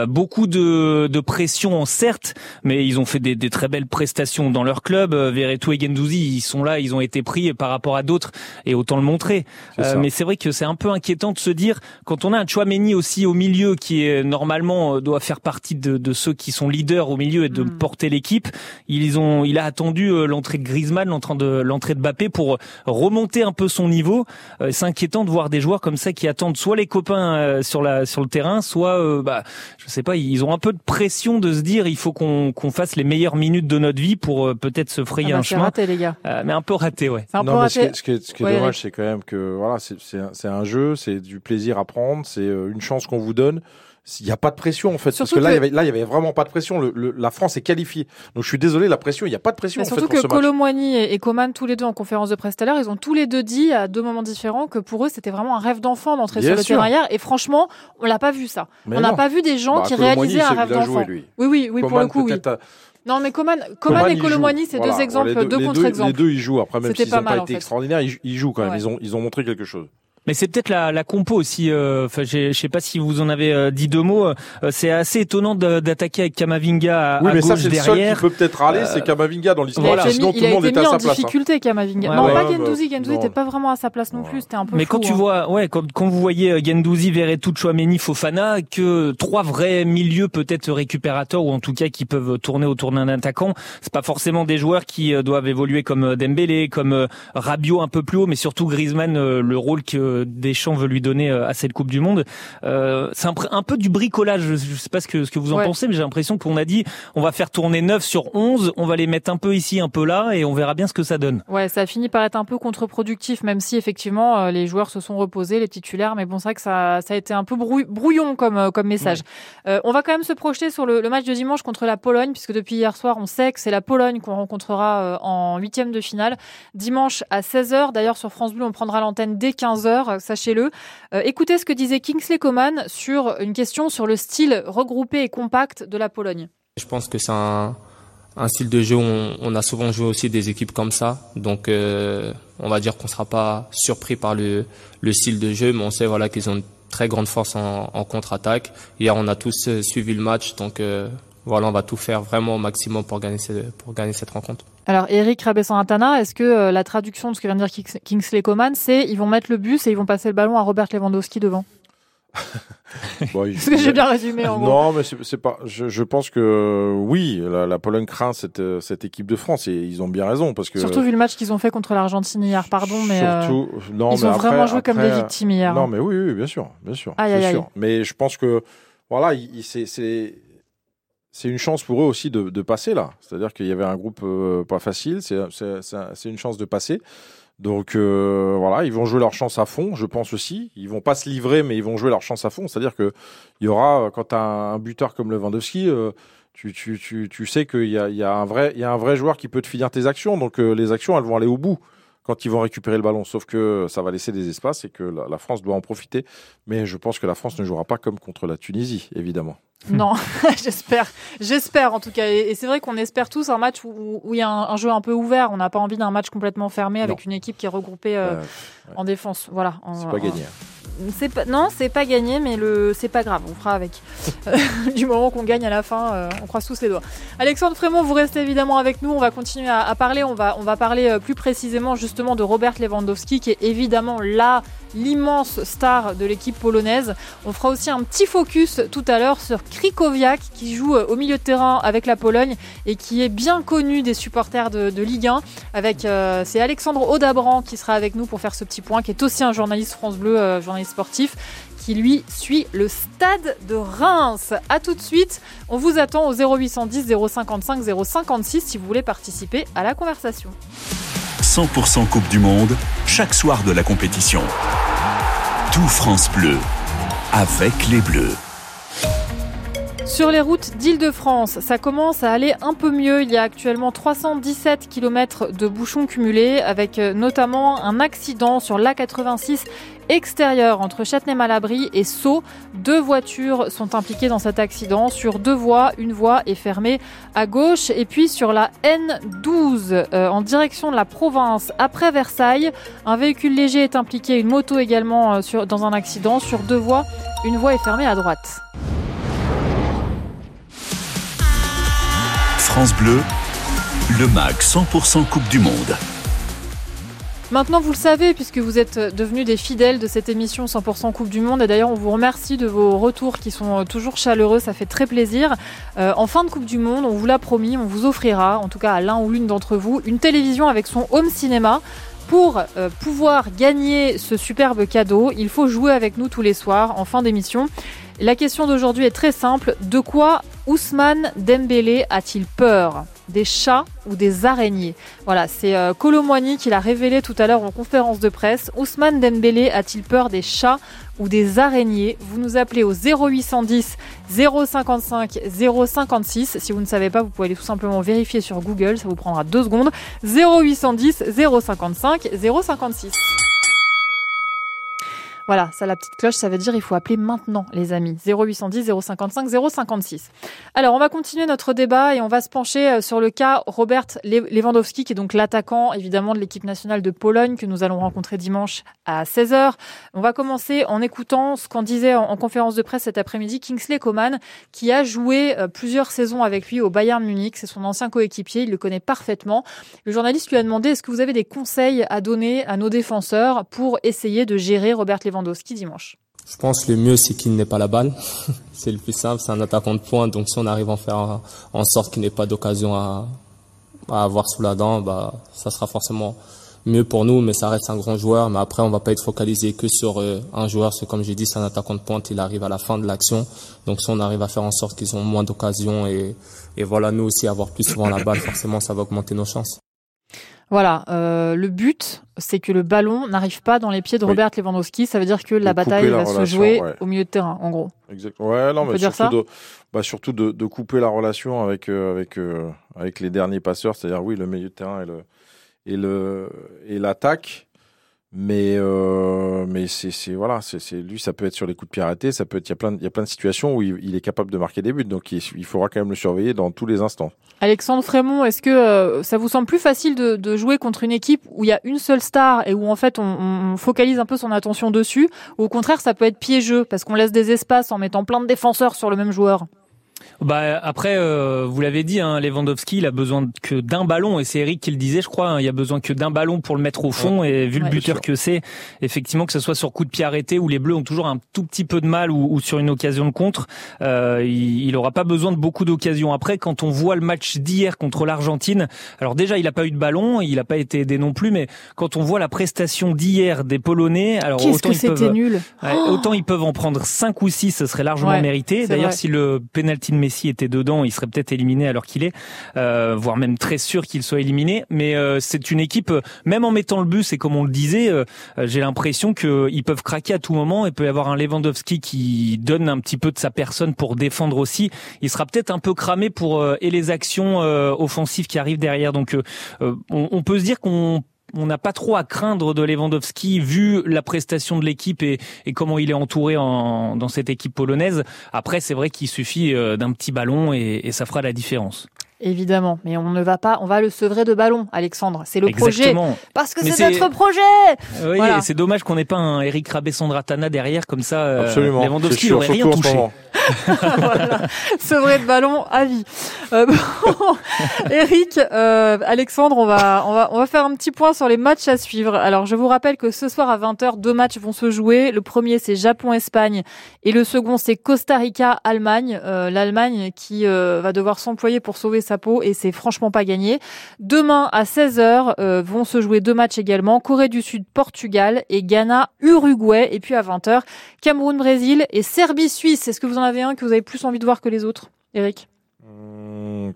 beaucoup de, de pression certes, mais ils ont fait des, des très belles prestations dans leur club, Verretou et Gendouzi, ils sont là, ils ont été pris par rapport à d'autres et autant le montrer. mais c'est vrai que c'est un peu inquiétant de se dire quand on a un Chouameni aussi au milieu qui est normalement doit faire partie de, ceux qui sont leaders au milieu et de mm. porter l'équipe. Ils ont, il a attendu euh, l'entrée de Griezmann, l'entrée de l'entrée de Mbappé pour remonter un peu son niveau. Euh, c'est inquiétant de voir des joueurs comme ça qui attendent soit les copains euh, sur la sur le terrain, soit, bah, je sais pas, ils ont un peu de pression de se dire il faut qu'on qu'on fasse les meilleures minutes de notre vie pour peut-être se frayer ah bah, un chemin. Raté, les gars. mais un peu raté, ouais. Un non, mais Ce, qui est, ce qui est, dommage, c'est quand même que voilà, c'est un, un jeu, c'est du plaisir à prendre, c'est une chance qu'on vous donne il n'y a pas de pression en fait. parce que, là, il y avait, là, il y avait vraiment pas de pression. Le, la France est qualifiée. Donc je suis désolé, la pression, il n'y a pas de pression. en surtout fait, que Colomboigny et, Coman, tous les deux en conférence de presse tout à l'heure, ils ont tous les deux dit à deux moments différents que pour eux, c'était vraiment un rêve d'enfant d'entrer sur le terrain hier. Et franchement, on l'a pas vu ça. on n'a pas vu des gens bah, qui réalisaient un rêve d'enfant. Oui, oui, oui, pour le coup, oui. Non, mais Coman, Coman, et Colomboigny, c'est deux exemples, deux, contre-exemples. Les deux, ils jouent. Après, même s'ils n'ont pas, été extraordinaires, ils, jouent quand même. Ils ont montré quelque chose. Mais c'est peut-être la, la, compo aussi. Euh, enfin, je sais pas si vous en avez euh, dit deux mots. Euh, c'est assez étonnant d'attaquer avec Kamavinga à, oui, mais ça, c'est le seul qui peut peut-être aller, c'est Kamavinga dans l'histoire. Voilà. Sinon, tout le monde était à sa place. Il a été mis en difficulté, Kamavinga. non, pas Gendouzi. Gendouzi n'était pas vraiment à sa place non plus. C'était un peu. Mais quand tu hein. vois, ouais, quand, quand vous voyez Gendouzi, Verretou, Chouameni, Fofana, que trois vrais milieux peut-être récupérateurs ou en tout cas qui peuvent tourner autour d'un attaquant, c'est pas forcément des joueurs qui doivent évoluer comme Dembélé, comme Rabiot un peu plus haut, mais surtout Griezmann, le rôle que Deschamps veut lui donner euh, à cette Coupe du Monde. Euh, c'est un, peu du bricolage. Je, sais pas ce que, ce que vous en pensez, mais j'ai l'impression qu'on a dit on va faire tourner 9 sur 11, on va les mettre un peu ici, un peu là, et on verra bien ce que ça donne. Ouais, ça a fini par être un peu contre-productif, même si effectivement euh, les joueurs se sont reposés, les titulaires, mais bon, c'est vrai que ça, ça a été un peu brouillon comme, comme message. on va quand même se projeter sur le, match de dimanche contre la Pologne, puisque depuis hier soir, on sait que c'est la Pologne qu'on rencontrera en huitième de finale. Dimanche à 16h, d'ailleurs sur France Bleu, on prendra l'antenne dès 15h, sachez-le. Euh, écoutez ce que disait Kingsley Coman sur une question sur le style regroupé et compact de la Pologne. Je pense que c'est un, style de jeu où on, a souvent joué aussi des équipes comme ça. Donc euh, on va dire qu'on ne sera pas surpris par le, style de jeu, mais on sait voilà, qu'ils ont une très grande force en, contre-attaque. Hier on a tous euh, suivi le match, donc voilà, on va tout faire vraiment au maximum pour gagner, pour gagner cette rencontre. Alors, Eric Rabessan-Antana, est-ce que euh, la traduction de ce que vient de dire Kingsley Coman, c'est ils vont mettre le bus et ils vont passer le ballon à Robert Lewandowski devant? Est-ce que j'ai bien résumé en Non, mais c'est pas. Je, pense que oui, la, Pologne craint cette, euh, cette équipe de France et ils ont bien raison parce que. Surtout vu le match qu'ils ont fait contre l'Argentine hier, pardon, mais. Euh, Surtout, non, ils ont vraiment joué comme des victimes hier. Non, mais oui, oui, bien sûr, bien sûr, bien sûr. Mais je pense que voilà, c'est c'est une chance pour eux aussi de, de passer là. C'est-à-dire qu'il y avait un groupe euh, pas facile, c'est une chance de passer. Donc euh, voilà, ils vont jouer leur chance à fond, je pense aussi. Ils vont pas se livrer, mais ils vont jouer leur chance à fond. C'est-à-dire que il y aura, quand tu as un buteur comme Lewandowski, euh, tu, tu, tu, tu sais qu'il y a, y, a un vrai, y a un vrai joueur qui peut te finir tes actions. Donc les actions, elles vont aller au bout quand ils vont récupérer le ballon. Sauf que ça va laisser des espaces et que la, France doit en profiter. Mais je pense que la France ne jouera pas comme contre la Tunisie, évidemment. Non, j'espère, j'espère en tout cas. Et, c'est vrai qu'on espère tous un match où, il y a un, jeu un peu ouvert. On n'a pas envie d'un match complètement fermé avec une équipe qui est regroupée euh, en défense. Voilà. C'est pas gagné. Hein pas, non, c'est pas gagné, mais le, c'est pas grave, on fera avec. Euh, du moment qu'on gagne à la fin, euh, on croise tous les doigts. Alexandre Frémont, vous restez évidemment avec nous. On va continuer à, parler. On va, on va parler euh, plus précisément justement de Robert Lewandowski, qui est évidemment là l'immense star de l'équipe polonaise. On fera aussi un petit focus tout à l'heure sur Krikoviak qui joue au milieu de terrain avec la Pologne et qui est bien connu des supporters de, Ligue 1. Avec c'est Alexandre Audabran qui sera avec nous pour faire ce petit point, qui est aussi un journaliste France Bleu, journaliste sportif qui lui suit le stade de Reims. A tout de suite, on vous attend au 0810 055 056 si vous voulez participer à la conversation. 100% Coupe du Monde, chaque soir de la compétition. Tout France Bleu, avec les Bleus. Sur les routes d'Île-de-France, ça commence à aller un peu mieux. Il y a actuellement 317 km de bouchons cumulés, avec euh, notamment un accident sur l'A86 extérieur entre Châtenay-Malabry et Sceaux. Deux voitures sont impliquées dans cet accident. Sur deux voies, une voie est fermée à gauche. Et puis sur la N12, euh, en direction de la province, après Versailles, un véhicule léger est impliqué, une moto également euh, dans un accident. Sur deux voies, une voie est fermée à droite. France Bleu, le MAG 100% Coupe du Monde. Maintenant, vous le savez, puisque vous êtes devenus des fidèles de cette émission 100% Coupe du Monde. Et d'ailleurs, on vous remercie de vos retours qui sont toujours chaleureux. Ça fait très plaisir. Euh, en fin de Coupe du Monde, on vous l'a promis, on vous offrira, en tout cas à l'un ou l'une d'entre vous, une télévision avec son home cinéma. Pour euh, pouvoir gagner ce superbe cadeau, il faut jouer avec nous tous les soirs en fin d'émission. La question d'aujourd'hui est très simple. De quoi Ousmane Dembélé a-t-il peur? Des chats ou des araignées? Voilà, c'est euh, qui l'a révélé tout à l'heure en conférence de presse. Ousmane Dembélé a-t-il peur des chats ou des araignées? Vous nous appelez au 0810 055 056. Si vous ne savez pas, vous pouvez aller tout simplement vérifier sur Google, ça vous prendra deux secondes. 0810 055 056. Voilà, ça la petite cloche, ça veut dire il faut appeler maintenant les amis. 0810 055 056. Alors, on va continuer notre débat et on va se pencher euh, sur le cas Robert Lewandowski qui est donc l'attaquant évidemment de l'équipe nationale de Pologne que nous allons rencontrer dimanche à 16h. On va commencer en écoutant ce qu'en disait en, conférence de presse cet après-midi Kingsley Coman qui a joué euh, plusieurs saisons avec lui au Bayern Munich, c'est son ancien coéquipier, il le connaît parfaitement. Le journaliste lui a demandé est-ce que vous avez des conseils à donner à nos défenseurs pour essayer de gérer Robert Lewandowski dimanche Je pense que le mieux, c'est qu'il n'ait pas la balle. c'est le plus simple, c'est un attaquant de pointe. Donc si on arrive à en faire en sorte qu'il n'ait pas d'occasion à, avoir sous la dent, bah, ça sera forcément mieux pour nous, mais ça reste un grand joueur. Mais après, on va pas être focalisé que sur euh, un joueur. C'est comme j'ai dit, c'est un attaquant de pointe. Il arrive à la fin de l'action. Donc, si on arrive à faire en sorte qu'ils ont moins d'occasions et, et voilà, nous aussi avoir plus souvent la balle, forcément, ça va augmenter nos chances. Voilà, euh, le but, c'est que le ballon n'arrive pas dans les pieds de Robert Lewandowski. Ça veut dire que la bataille va se jouer au milieu de terrain, en gros. Exactement. Ouais, non, mais surtout, de, bah, surtout de, de, couper la relation avec euh, avec euh, avec les derniers passeurs, c'est-à-dire oui, le milieu de terrain et le et le et l'attaque. Mais mais c'est c'est voilà c'est lui ça peut être sur les coups de pied arrêtés ça peut être il y a plein il y a plein de situations où il, est capable de marquer des buts donc il, il, faudra quand même le surveiller dans tous les instants. Alexandre Frémont est-ce que euh, ça vous semble plus facile de, de, jouer contre une équipe où il y a une seule star et où en fait on, on focalise un peu son attention dessus ou au contraire ça peut être piégeux parce qu'on laisse des espaces en mettant plein de défenseurs sur le même joueur? Bah après, euh, vous l'avez dit, hein, Lewandowski, il a besoin que d'un ballon, et c'est Eric qui le disait, je crois. Hein, il a besoin que d'un ballon pour le mettre au fond, et vu le buteur que c'est, effectivement, que ce soit sur coup de pied arrêté où les Bleus ont toujours un tout petit peu de mal ou, sur une occasion de contre, euh, il n'aura pas besoin de beaucoup d'occasions. Après, quand on voit le match d'hier contre l'Argentine, alors déjà, il n'a pas eu de ballon, il n'a pas été aidé non plus, mais quand on voit la prestation d'hier des Polonais, alors autant ils peuvent, nul. autant ils peuvent en prendre 5 ou 6, ce serait largement mérité. D'ailleurs, si le penalty Messi était dedans, il serait peut-être éliminé alors qu'il est, euh, voire même très sûr qu'il soit éliminé. Mais euh, c'est une équipe, même en mettant le bus, et comme on le disait, euh, j'ai l'impression qu'ils peuvent craquer à tout moment. Il peut y avoir un Lewandowski qui donne un petit peu de sa personne pour défendre aussi. Il sera peut-être un peu cramé pour et les actions offensives qui arrivent derrière. Donc on, on peut se dire qu'on on n'a pas trop à craindre de Lewandowski vu la prestation de l'équipe et, comment il est entouré en, dans cette équipe polonaise. Après, c'est vrai qu'il suffit euh, d'un petit ballon et ça fera la différence. Évidemment, mais on ne va pas, on va le sevrer de ballon, Alexandre. C'est le Exactement. projet. Parce que c'est notre projet. Oui, voilà. c'est dommage qu'on n'ait pas un Eric Rabessandratana derrière comme ça. Euh, Absolument. Lewandowski n'aurait rien touché. voilà. Sevrer de ballon à vie. Euh, bon, Eric, euh, Alexandre, on va, on va, on va faire un petit point sur les matchs à suivre. Alors, je vous rappelle que ce soir à 20h, deux matchs vont se jouer. Le premier, c'est Japon-Espagne et le second, c'est Costa Rica-Allemagne. Euh, L'Allemagne qui euh, va devoir s'employer pour sauver peau et c'est franchement pas gagné. Demain à 16h euh, vont se jouer deux matchs également. Corée du Sud, Portugal et Ghana, Uruguay. Et puis à 20h, Cameroun, Brésil et Serbie, Suisse. Est-ce que vous en avez un que vous avez plus envie de voir que les autres, Eric? Mmh,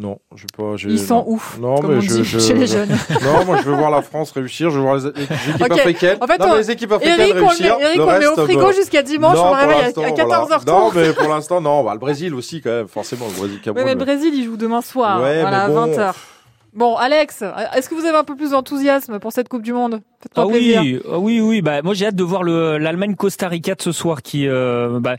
non, je pas. Ils sont non. ouf. Non, comme mais on je, dit je, chez les jeunes. non, moi je veux voir la France réussir. Je veux voir les, les équipes Ok. africaines. En fait, non, on- les équipes africaines Eric, on réussir. met, Eric, le on met au frigo bah, jusqu'à dimanche. non, on le pour réveille à, l'instant, à voilà. 14h30. Non, mais pour l'instant, non. Bah, le Brésil aussi, quand même. Forcément, le Brésil, Oui, Cameroun. mais le Brésil, il joue demain soir. Ouais, voilà, bon. à 20h. Bon, Alex, est-ce que vous avez un peu plus d'enthousiasme pour cette Coupe du Monde? Ah oui, ah oui, oui. Bah moi j'ai hâte de voir le l'Allemagne Costa Rica de ce soir. Qui, euh, bah,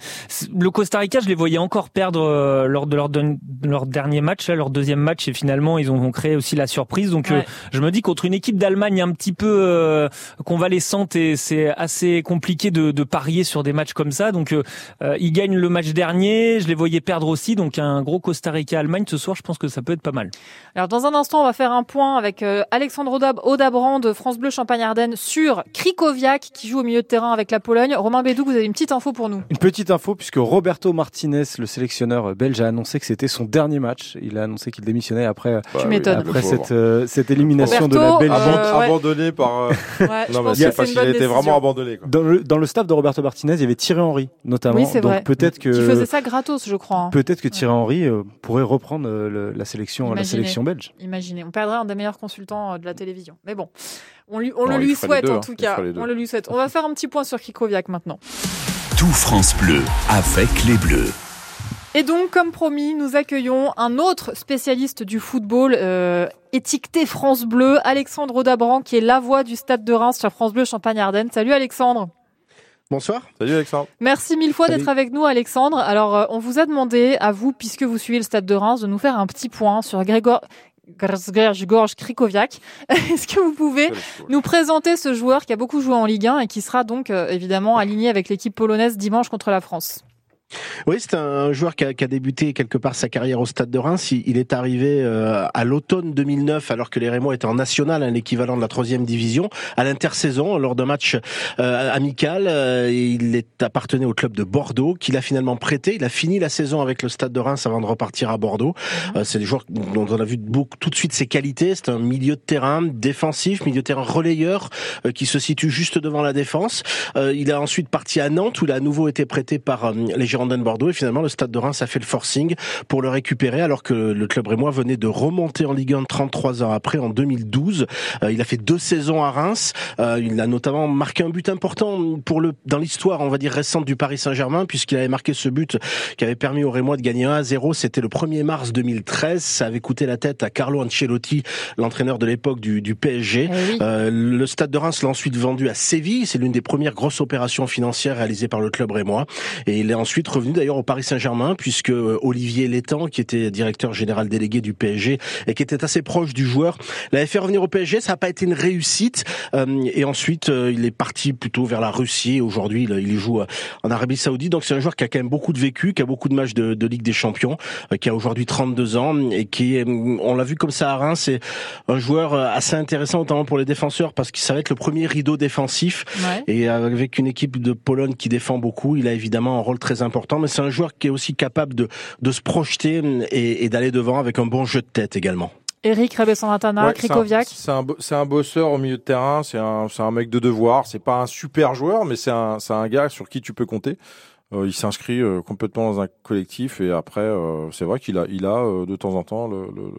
le Costa Rica, je les voyais encore perdre euh, lors de leur, de leur dernier match, là, leur deuxième match, et finalement ils ont, ont créé aussi la surprise. Donc euh, je me dis contre une équipe d'Allemagne un petit peu euh, convalescente et c'est assez compliqué de, de parier sur des matchs comme ça. Donc euh, euh, ils gagnent le match dernier, je les voyais perdre aussi. Donc un gros Costa Rica Allemagne ce soir, je pense que ça peut être pas mal. Alors dans un instant, on va faire un point avec euh, Alexandre Audab- Audabrand de France Bleu Sur Krikoviak qui joue au milieu de terrain avec la Pologne. Romain Bédou, vous avez une petite info pour nous. Une petite info, puisque Roberto Martinez, le sélectionneur belge, a annoncé que c'était son dernier match. Il a annoncé qu'il démissionnait après, m'étonnes. après cette, euh, cette élimination de la Belgique. euh, ouais. Abandonné par. euh, Ouais, non, mais pense c'est parce qu'il était décision. vraiment abandonné. Quoi. Dans le, dans le staff de Roberto Martinez, il y avait Thierry Henry, notamment. Oui, c'est Donc vrai. peut-être que. Qui faisait ça gratos, je crois. hein. Peut-être que Thierry Henry euh, pourrait reprendre euh, le- la sélection, la sélection belge. Imaginez, on perdrait un des meilleurs consultants euh, de la télévision. Mais bon, on, lui, on Non, le lui souhaite deux, en hein. tout cas. On le lui souhaite. On va faire un petit point sur Krikoviak maintenant. Tout France Bleu avec les Bleus. Et donc, comme promis, nous accueillons un autre spécialiste du football euh, étiqueté France Bleu, Alexandre Audabran, qui est la voix du Stade de Reims sur France Bleu Champagne-Ardenne. Salut Alexandre. Bonsoir. Salut Alexandre. Merci mille fois d'être avec nous, Alexandre. Alors, euh, on vous a demandé, à vous, puisque vous suivez le Stade de Reims, de nous faire un petit point sur Grégor... Gorge Krikoviak. Est-ce que vous pouvez nous présenter ce joueur qui a beaucoup joué en Ligue 1 et qui sera donc euh, évidemment aligné avec l'équipe polonaise dimanche contre la France? Oui, c'est un joueur qui a, qui a débuté quelque part sa carrière au Stade de Reims. Il, il est arrivé euh, à l'automne 2009, alors que les Rémois étaient en national, hein, l'équivalent de la troisième division, à l'intersaison, lors d'un match euh, amical. Euh, il est appartenait au club de Bordeaux, qu'il a finalement prêté. Il a fini la saison avec le Stade de Reims avant de repartir à Bordeaux. Euh, c'est des joueurs dont on a vu beaucoup, tout de suite ses qualités. C'est un milieu de terrain défensif, milieu de terrain relayeur, euh, qui se situe juste devant la défense. Euh, il a ensuite parti à Nantes, où il a à nouveau été prêté par les Girondins de Bordeaux. Et finalement, le Stade de Reims a fait le forcing pour le récupérer, alors que le club rémois venait de remonter en Ligue 1 33 ans après, en 2012. Euh, il a fait deux saisons à Reims. Euh, il a notamment marqué un but important pour le dans l'histoire, on va dire récente du Paris Saint-Germain, puisqu'il avait marqué ce but qui avait permis aux Rémois de gagner 1 à 0. C'était le 1er mars 2013. Ça avait coûté la tête à Carlo Ancelotti, l'entraîneur de l'époque du, du PSG. Eh oui. Euh, le Stade de Reims l'a ensuite vendu à Séville. C'est l'une des premières grosses opérations financières réalisées par le club rémois. Et il est ensuite revenu d'ailleurs au Paris Saint-Germain, puisque euh, Olivier Létang, qui était directeur général délégué du PSG et qui était assez proche du joueur, l'avait fait revenir au PSG. Ça n'a pas été une réussite. Euh, et ensuite, euh, il est parti plutôt vers la Russie. Aujourd'hui, il, joue en Arabie Saoudite. Donc c'est un joueur qui a quand même beaucoup de vécu, qui a beaucoup de matchs de, de Ligue des Champions, qui a aujourd'hui 32 ans et qui, est, on l'a vu comme ça à Reims, c'est un joueur assez intéressant, notamment pour les défenseurs, parce que ça va être le premier rideau défensif. Ouais. Et avec une équipe de Pologne qui défend beaucoup, il a évidemment un rôle très important. Mais c'est un joueur qui est aussi capable de, de se projeter et, et d'aller devant avec un bon jeu de tête également. Eric Rebesantana, Ouais, c'est un- Krikoviak. C'est un, bo- c'est un bosseur au milieu de terrain, c'est un, c'est un mec de devoir. C'est pas un super joueur, mais c'est un, c'est un gars sur qui tu peux compter. Euh, il s'inscrit euh, complètement dans un collectif et après, euh, c'est vrai qu'il a, il a euh, de temps en temps, le, le- le-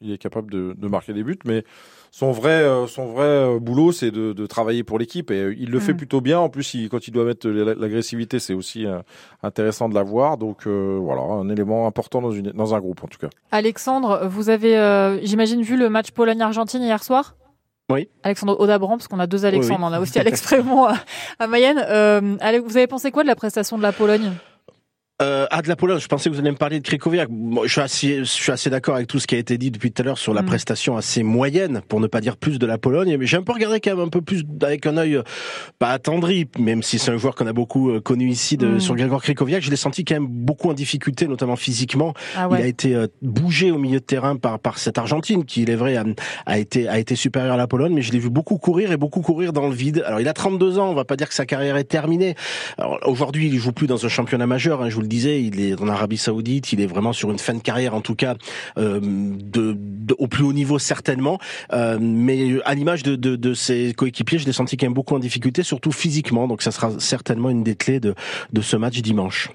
il est capable de, de marquer des buts, mais son vrai, son vrai boulot, c'est de, de, travailler pour l'équipe et il le fait mm. plutôt bien. En plus, il, quand il doit mettre l'agressivité, c'est aussi intéressant de la voir. Donc voilà, un élément important dans, une, dans un groupe en tout cas. Alexandre, vous avez, j'imagine, vu le match Pologne-Argentine hier soir? Oui. Alexandre Audabran, parce qu'on a deux Alexandres. On a aussi Alex Frémont à, Mayenne. Euh, vous avez pensé quoi de la prestation de la Pologne? Euh, ah, de la Pologne, je pensais que vous alliez me parler de Krikoviak. je suis assez, je suis assez d'accord avec tout ce qui a été dit depuis tout à l'heure sur la mm. prestation assez moyenne, pour ne pas dire plus de la Pologne. Mais j'ai un peu regardé quand même un peu plus avec un œil pas attendri, même si c'est un joueur qu'on a beaucoup euh, connu ici de, mm. sur Grigor Krikoviak. Je l'ai senti quand même beaucoup en difficulté, notamment physiquement. Ah Il a été euh, bougé au milieu de terrain par par cette Argentine qui, il est vrai, a, a été a été supérieure à la Pologne, mais je l'ai vu beaucoup courir et beaucoup courir dans le vide. Alors il a 32 ans, on va pas dire que sa carrière est terminée. Aujourd'hui, il joue plus dans un championnat majeur. Hein, je vous le disais, il est en Arabie Saoudite, il est vraiment sur une fin de carrière en tout cas euh, de, au plus haut niveau certainement. Euh, mais à l'image de, de, de, ses coéquipiers, je l'ai senti quand même beaucoup en difficulté, surtout physiquement. Donc ça sera certainement une des clés de, de ce match dimanche.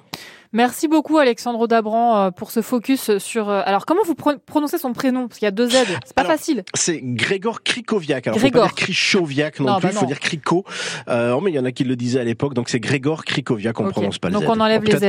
Merci beaucoup Alexandre Dabran euh, pour ce focus sur. Euh, alors comment vous prononcez son prénom? Parce qu'il y a deux Z. C'est pas facile. C'est Grégor Krikoviak. Alors Grégor. faut pas dire Krichoviak non, plus. Il bah faut dire Kriko. Euh, oh, mais il y en a qui le disaient à l'époque. Donc c'est Grégor Krikoviak. On ne prononce pas le Z. Donc on enlève les Z.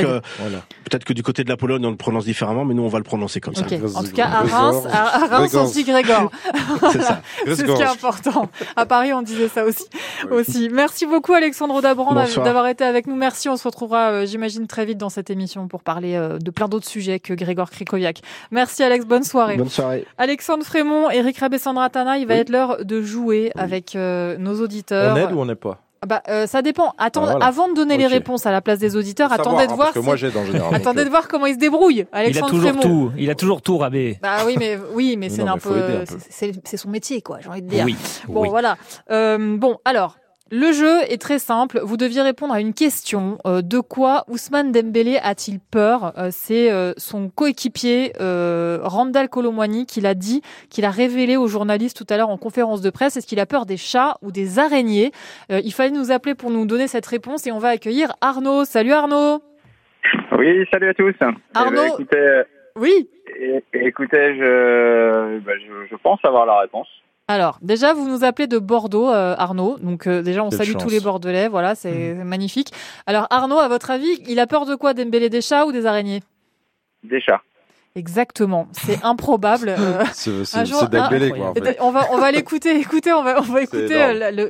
Peut-être que du côté de la Pologne on le prononce différemment, mais nous on va le prononcer comme ça. En tout cas à Reims, à Reims on dit Grégor. c'est ça. c'est ce qui est important. À Paris on disait ça aussi. Aussi. Merci beaucoup Alexandre Dabran d'avoir été avec nous. Merci. On se retrouvera, j'imagine, très vite dans cette émission pour parler euh, de plein d'autres sujets que Grégor Krikoviak. Merci Alex, bonne soirée. Bonne soirée. Alexandre Frémont, Eric Rabessandratana, il va être l'heure de jouer avec euh, nos auditeurs. On aide ou on n'est pas? Bah, euh, ça dépend. Attends, ah, avant de donner les réponses à la place des auditeurs, attendez de voir. que moi j'aide en général. attendez de voir comment il se débrouille. Alexandre il a toujours tout. Il a toujours tout, Rabé. Bah oui, mais oui, mais c'est un, peu. C'est son métier, quoi. J'ai envie de dire. Oui. Bon, voilà. Euh, bon, alors. Le jeu est très simple. Vous deviez répondre à une question. Euh, de quoi Ousmane Dembélé a-t-il peur euh, C'est euh, son coéquipier Randall Colomwani qui l'a dit, qui l'a révélé aux journalistes tout à l'heure en conférence de presse. Est-ce qu'il a peur des chats ou des araignées Il fallait nous appeler pour nous donner cette réponse et on va accueillir Arnaud. Salut Arnaud. Oui, salut à tous. Arnaud. Eh ben, écoutez, oui. Écoutez, je, ben, je, je pense avoir la réponse. Alors, déjà, vous nous appelez de Bordeaux, euh, Arnaud. Donc, euh, déjà, on salue tous les Bordelais. Voilà, c'est mmh. magnifique. Alors, Arnaud, à votre avis, il a peur de quoi? Dembélé des chats ou des araignées? Des chats. Exactement, c'est improbable. Euh, c'est Dembélé, quoi. En fait. On va, on va l'écouter. Écoutez, on va, on va écouter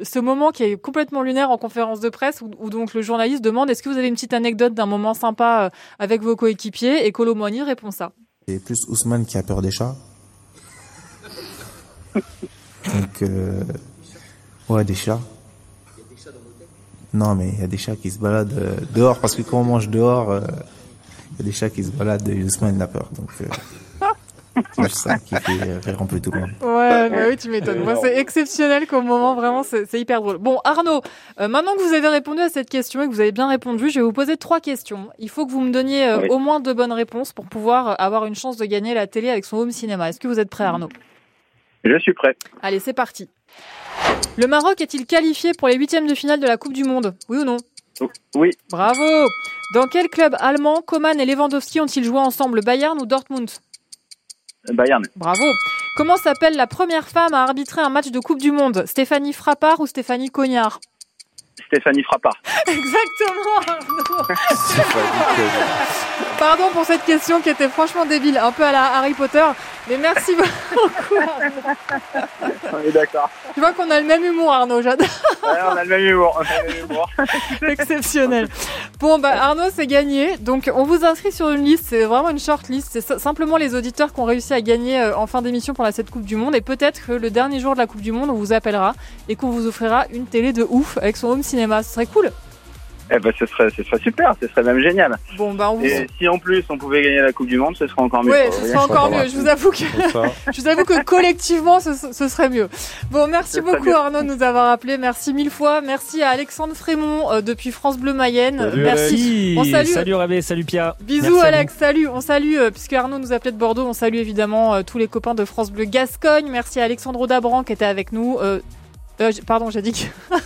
ce moment qui est complètement lunaire en conférence de presse où, donc le journaliste demande est-ce que vous avez une petite anecdote d'un moment sympa avec vos coéquipiers? Et Colomboigny répond ça. C'est plus Ousmane qui a peur des chats. Donc, euh, ouais, des chats. Non, mais il y a des chats qui se baladent euh, dehors, parce que quand on mange dehors, euh, il y a des chats qui se baladent justement, il a peur. Donc, c'est ça qui fait rire un peu tout le monde. Ouais, mais oui, tu m'étonnes. Moi, c'est exceptionnel comme moment, vraiment, c'est hyper drôle. Bon, Arnaud, maintenant que vous avez répondu à cette question et que vous avez bien répondu, je vais vous poser trois questions. Il faut que vous me donniez au moins deux bonnes réponses pour pouvoir avoir une chance de gagner la télé avec son home cinéma. Est-ce que vous êtes prêt, Arnaud? Je suis prêt. Allez, c'est parti. Le Maroc est-il qualifié pour les huitièmes de finale de la Coupe du Monde? Oui ou non? Oui. Bravo. Dans quel club allemand Coman et Lewandowski ont-ils joué ensemble Bayern ou Dortmund? Bayern. Bravo. Comment s'appelle la première femme à arbitrer un match de Coupe du Monde? Stéphanie Frappard ou Stéphanie Cognard? Stéphanie Frappard. Exactement, Pardon pour cette question qui était franchement débile, un peu à la Harry Potter, mais merci beaucoup. On est d'accord. Tu vois qu'on a le même humour, Arnaud, j'adore. Ouais, on a le même humour. Exceptionnel. Bon, bah Arnaud, c'est gagné. Donc, on vous inscrit sur une liste. C'est vraiment une short list. C'est simplement les auditeurs qui ont réussi à gagner euh, en fin d'émission pour la cette Coupe du Monde. Et peut-être que le dernier jour de la Coupe du Monde, on vous appellera et qu'on vous offrira une télé de ouf avec son home cinéma. Ce serait cool. Eh ben, ce serait, ce serait super, ce serait même génial. Bon, bah, on vous... Et si en plus on pouvait gagner la Coupe du Monde, ce serait encore mieux. Oui, ce serait encore mieux. Je vous avoue que, je vous avoue que collectivement, ce, ce serait mieux. Bon, merci beaucoup Arnaud de nous avoir appelé. Merci mille fois. Merci à Alexandre Frémont euh, depuis France Bleu Mayenne. Salut, merci. On salue. Salut Rabé, salut Pia. Bisous Alex, salut. On salue, euh, puisque Arnaud nous appelait de Bordeaux, on salue évidemment euh, tous les copains de France Bleu Gascogne. Merci à Alexandre Dabran qui était avec nous. Pardon, j'ai dit que...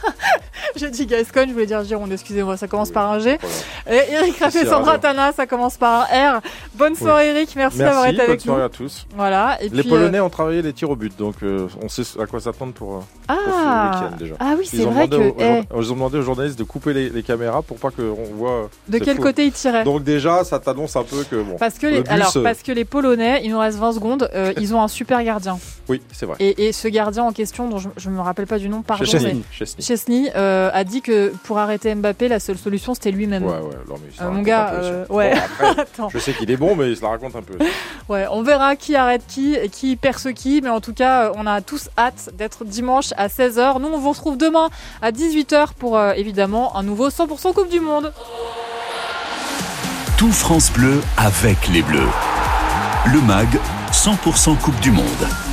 J'ai dit Gascogne, je voulais dire Gironde, excusez-moi, ça commence par un G. Et Eric Raffet, Sandra Tana, ça commence par un R. Bonne soirée Eric, merci, d'avoir été avec nous. Bonne soirée à tous. Voilà. Et les Polonais ont travaillé les tirs au but, donc on sait à quoi s'attendre pour, ah. ce week-end déjà. Ah oui, c'est vrai que... Eh. Ils ont demandé aux journalistes de couper les, caméras pour pas qu'on voit... De quel côté ils tiraient? Donc déjà, ça t'annonce un peu que... Bon, parce, que les, alors, parce que les Polonais, il nous reste 20 secondes, ils ont un super gardien. Oui, c'est vrai. Et, ce gardien en question, dont je ne me rappelle pas du nom, pardon, Chesney, Chesney euh, a dit que pour arrêter Mbappé, la seule solution c'était lui-même. Ouais, ouais, euh, mon gars, euh, ouais. Bon, je sais qu'il est bon, mais il se la raconte un peu. ouais, on verra qui arrête qui et qui perce qui, mais en tout cas, on a tous hâte d'être dimanche à 16h. Nous, on vous retrouve demain à 18h pour évidemment un nouveau 100% Coupe du Monde. Tout France Bleu avec les Bleus. Le MAG 100% Coupe du Monde.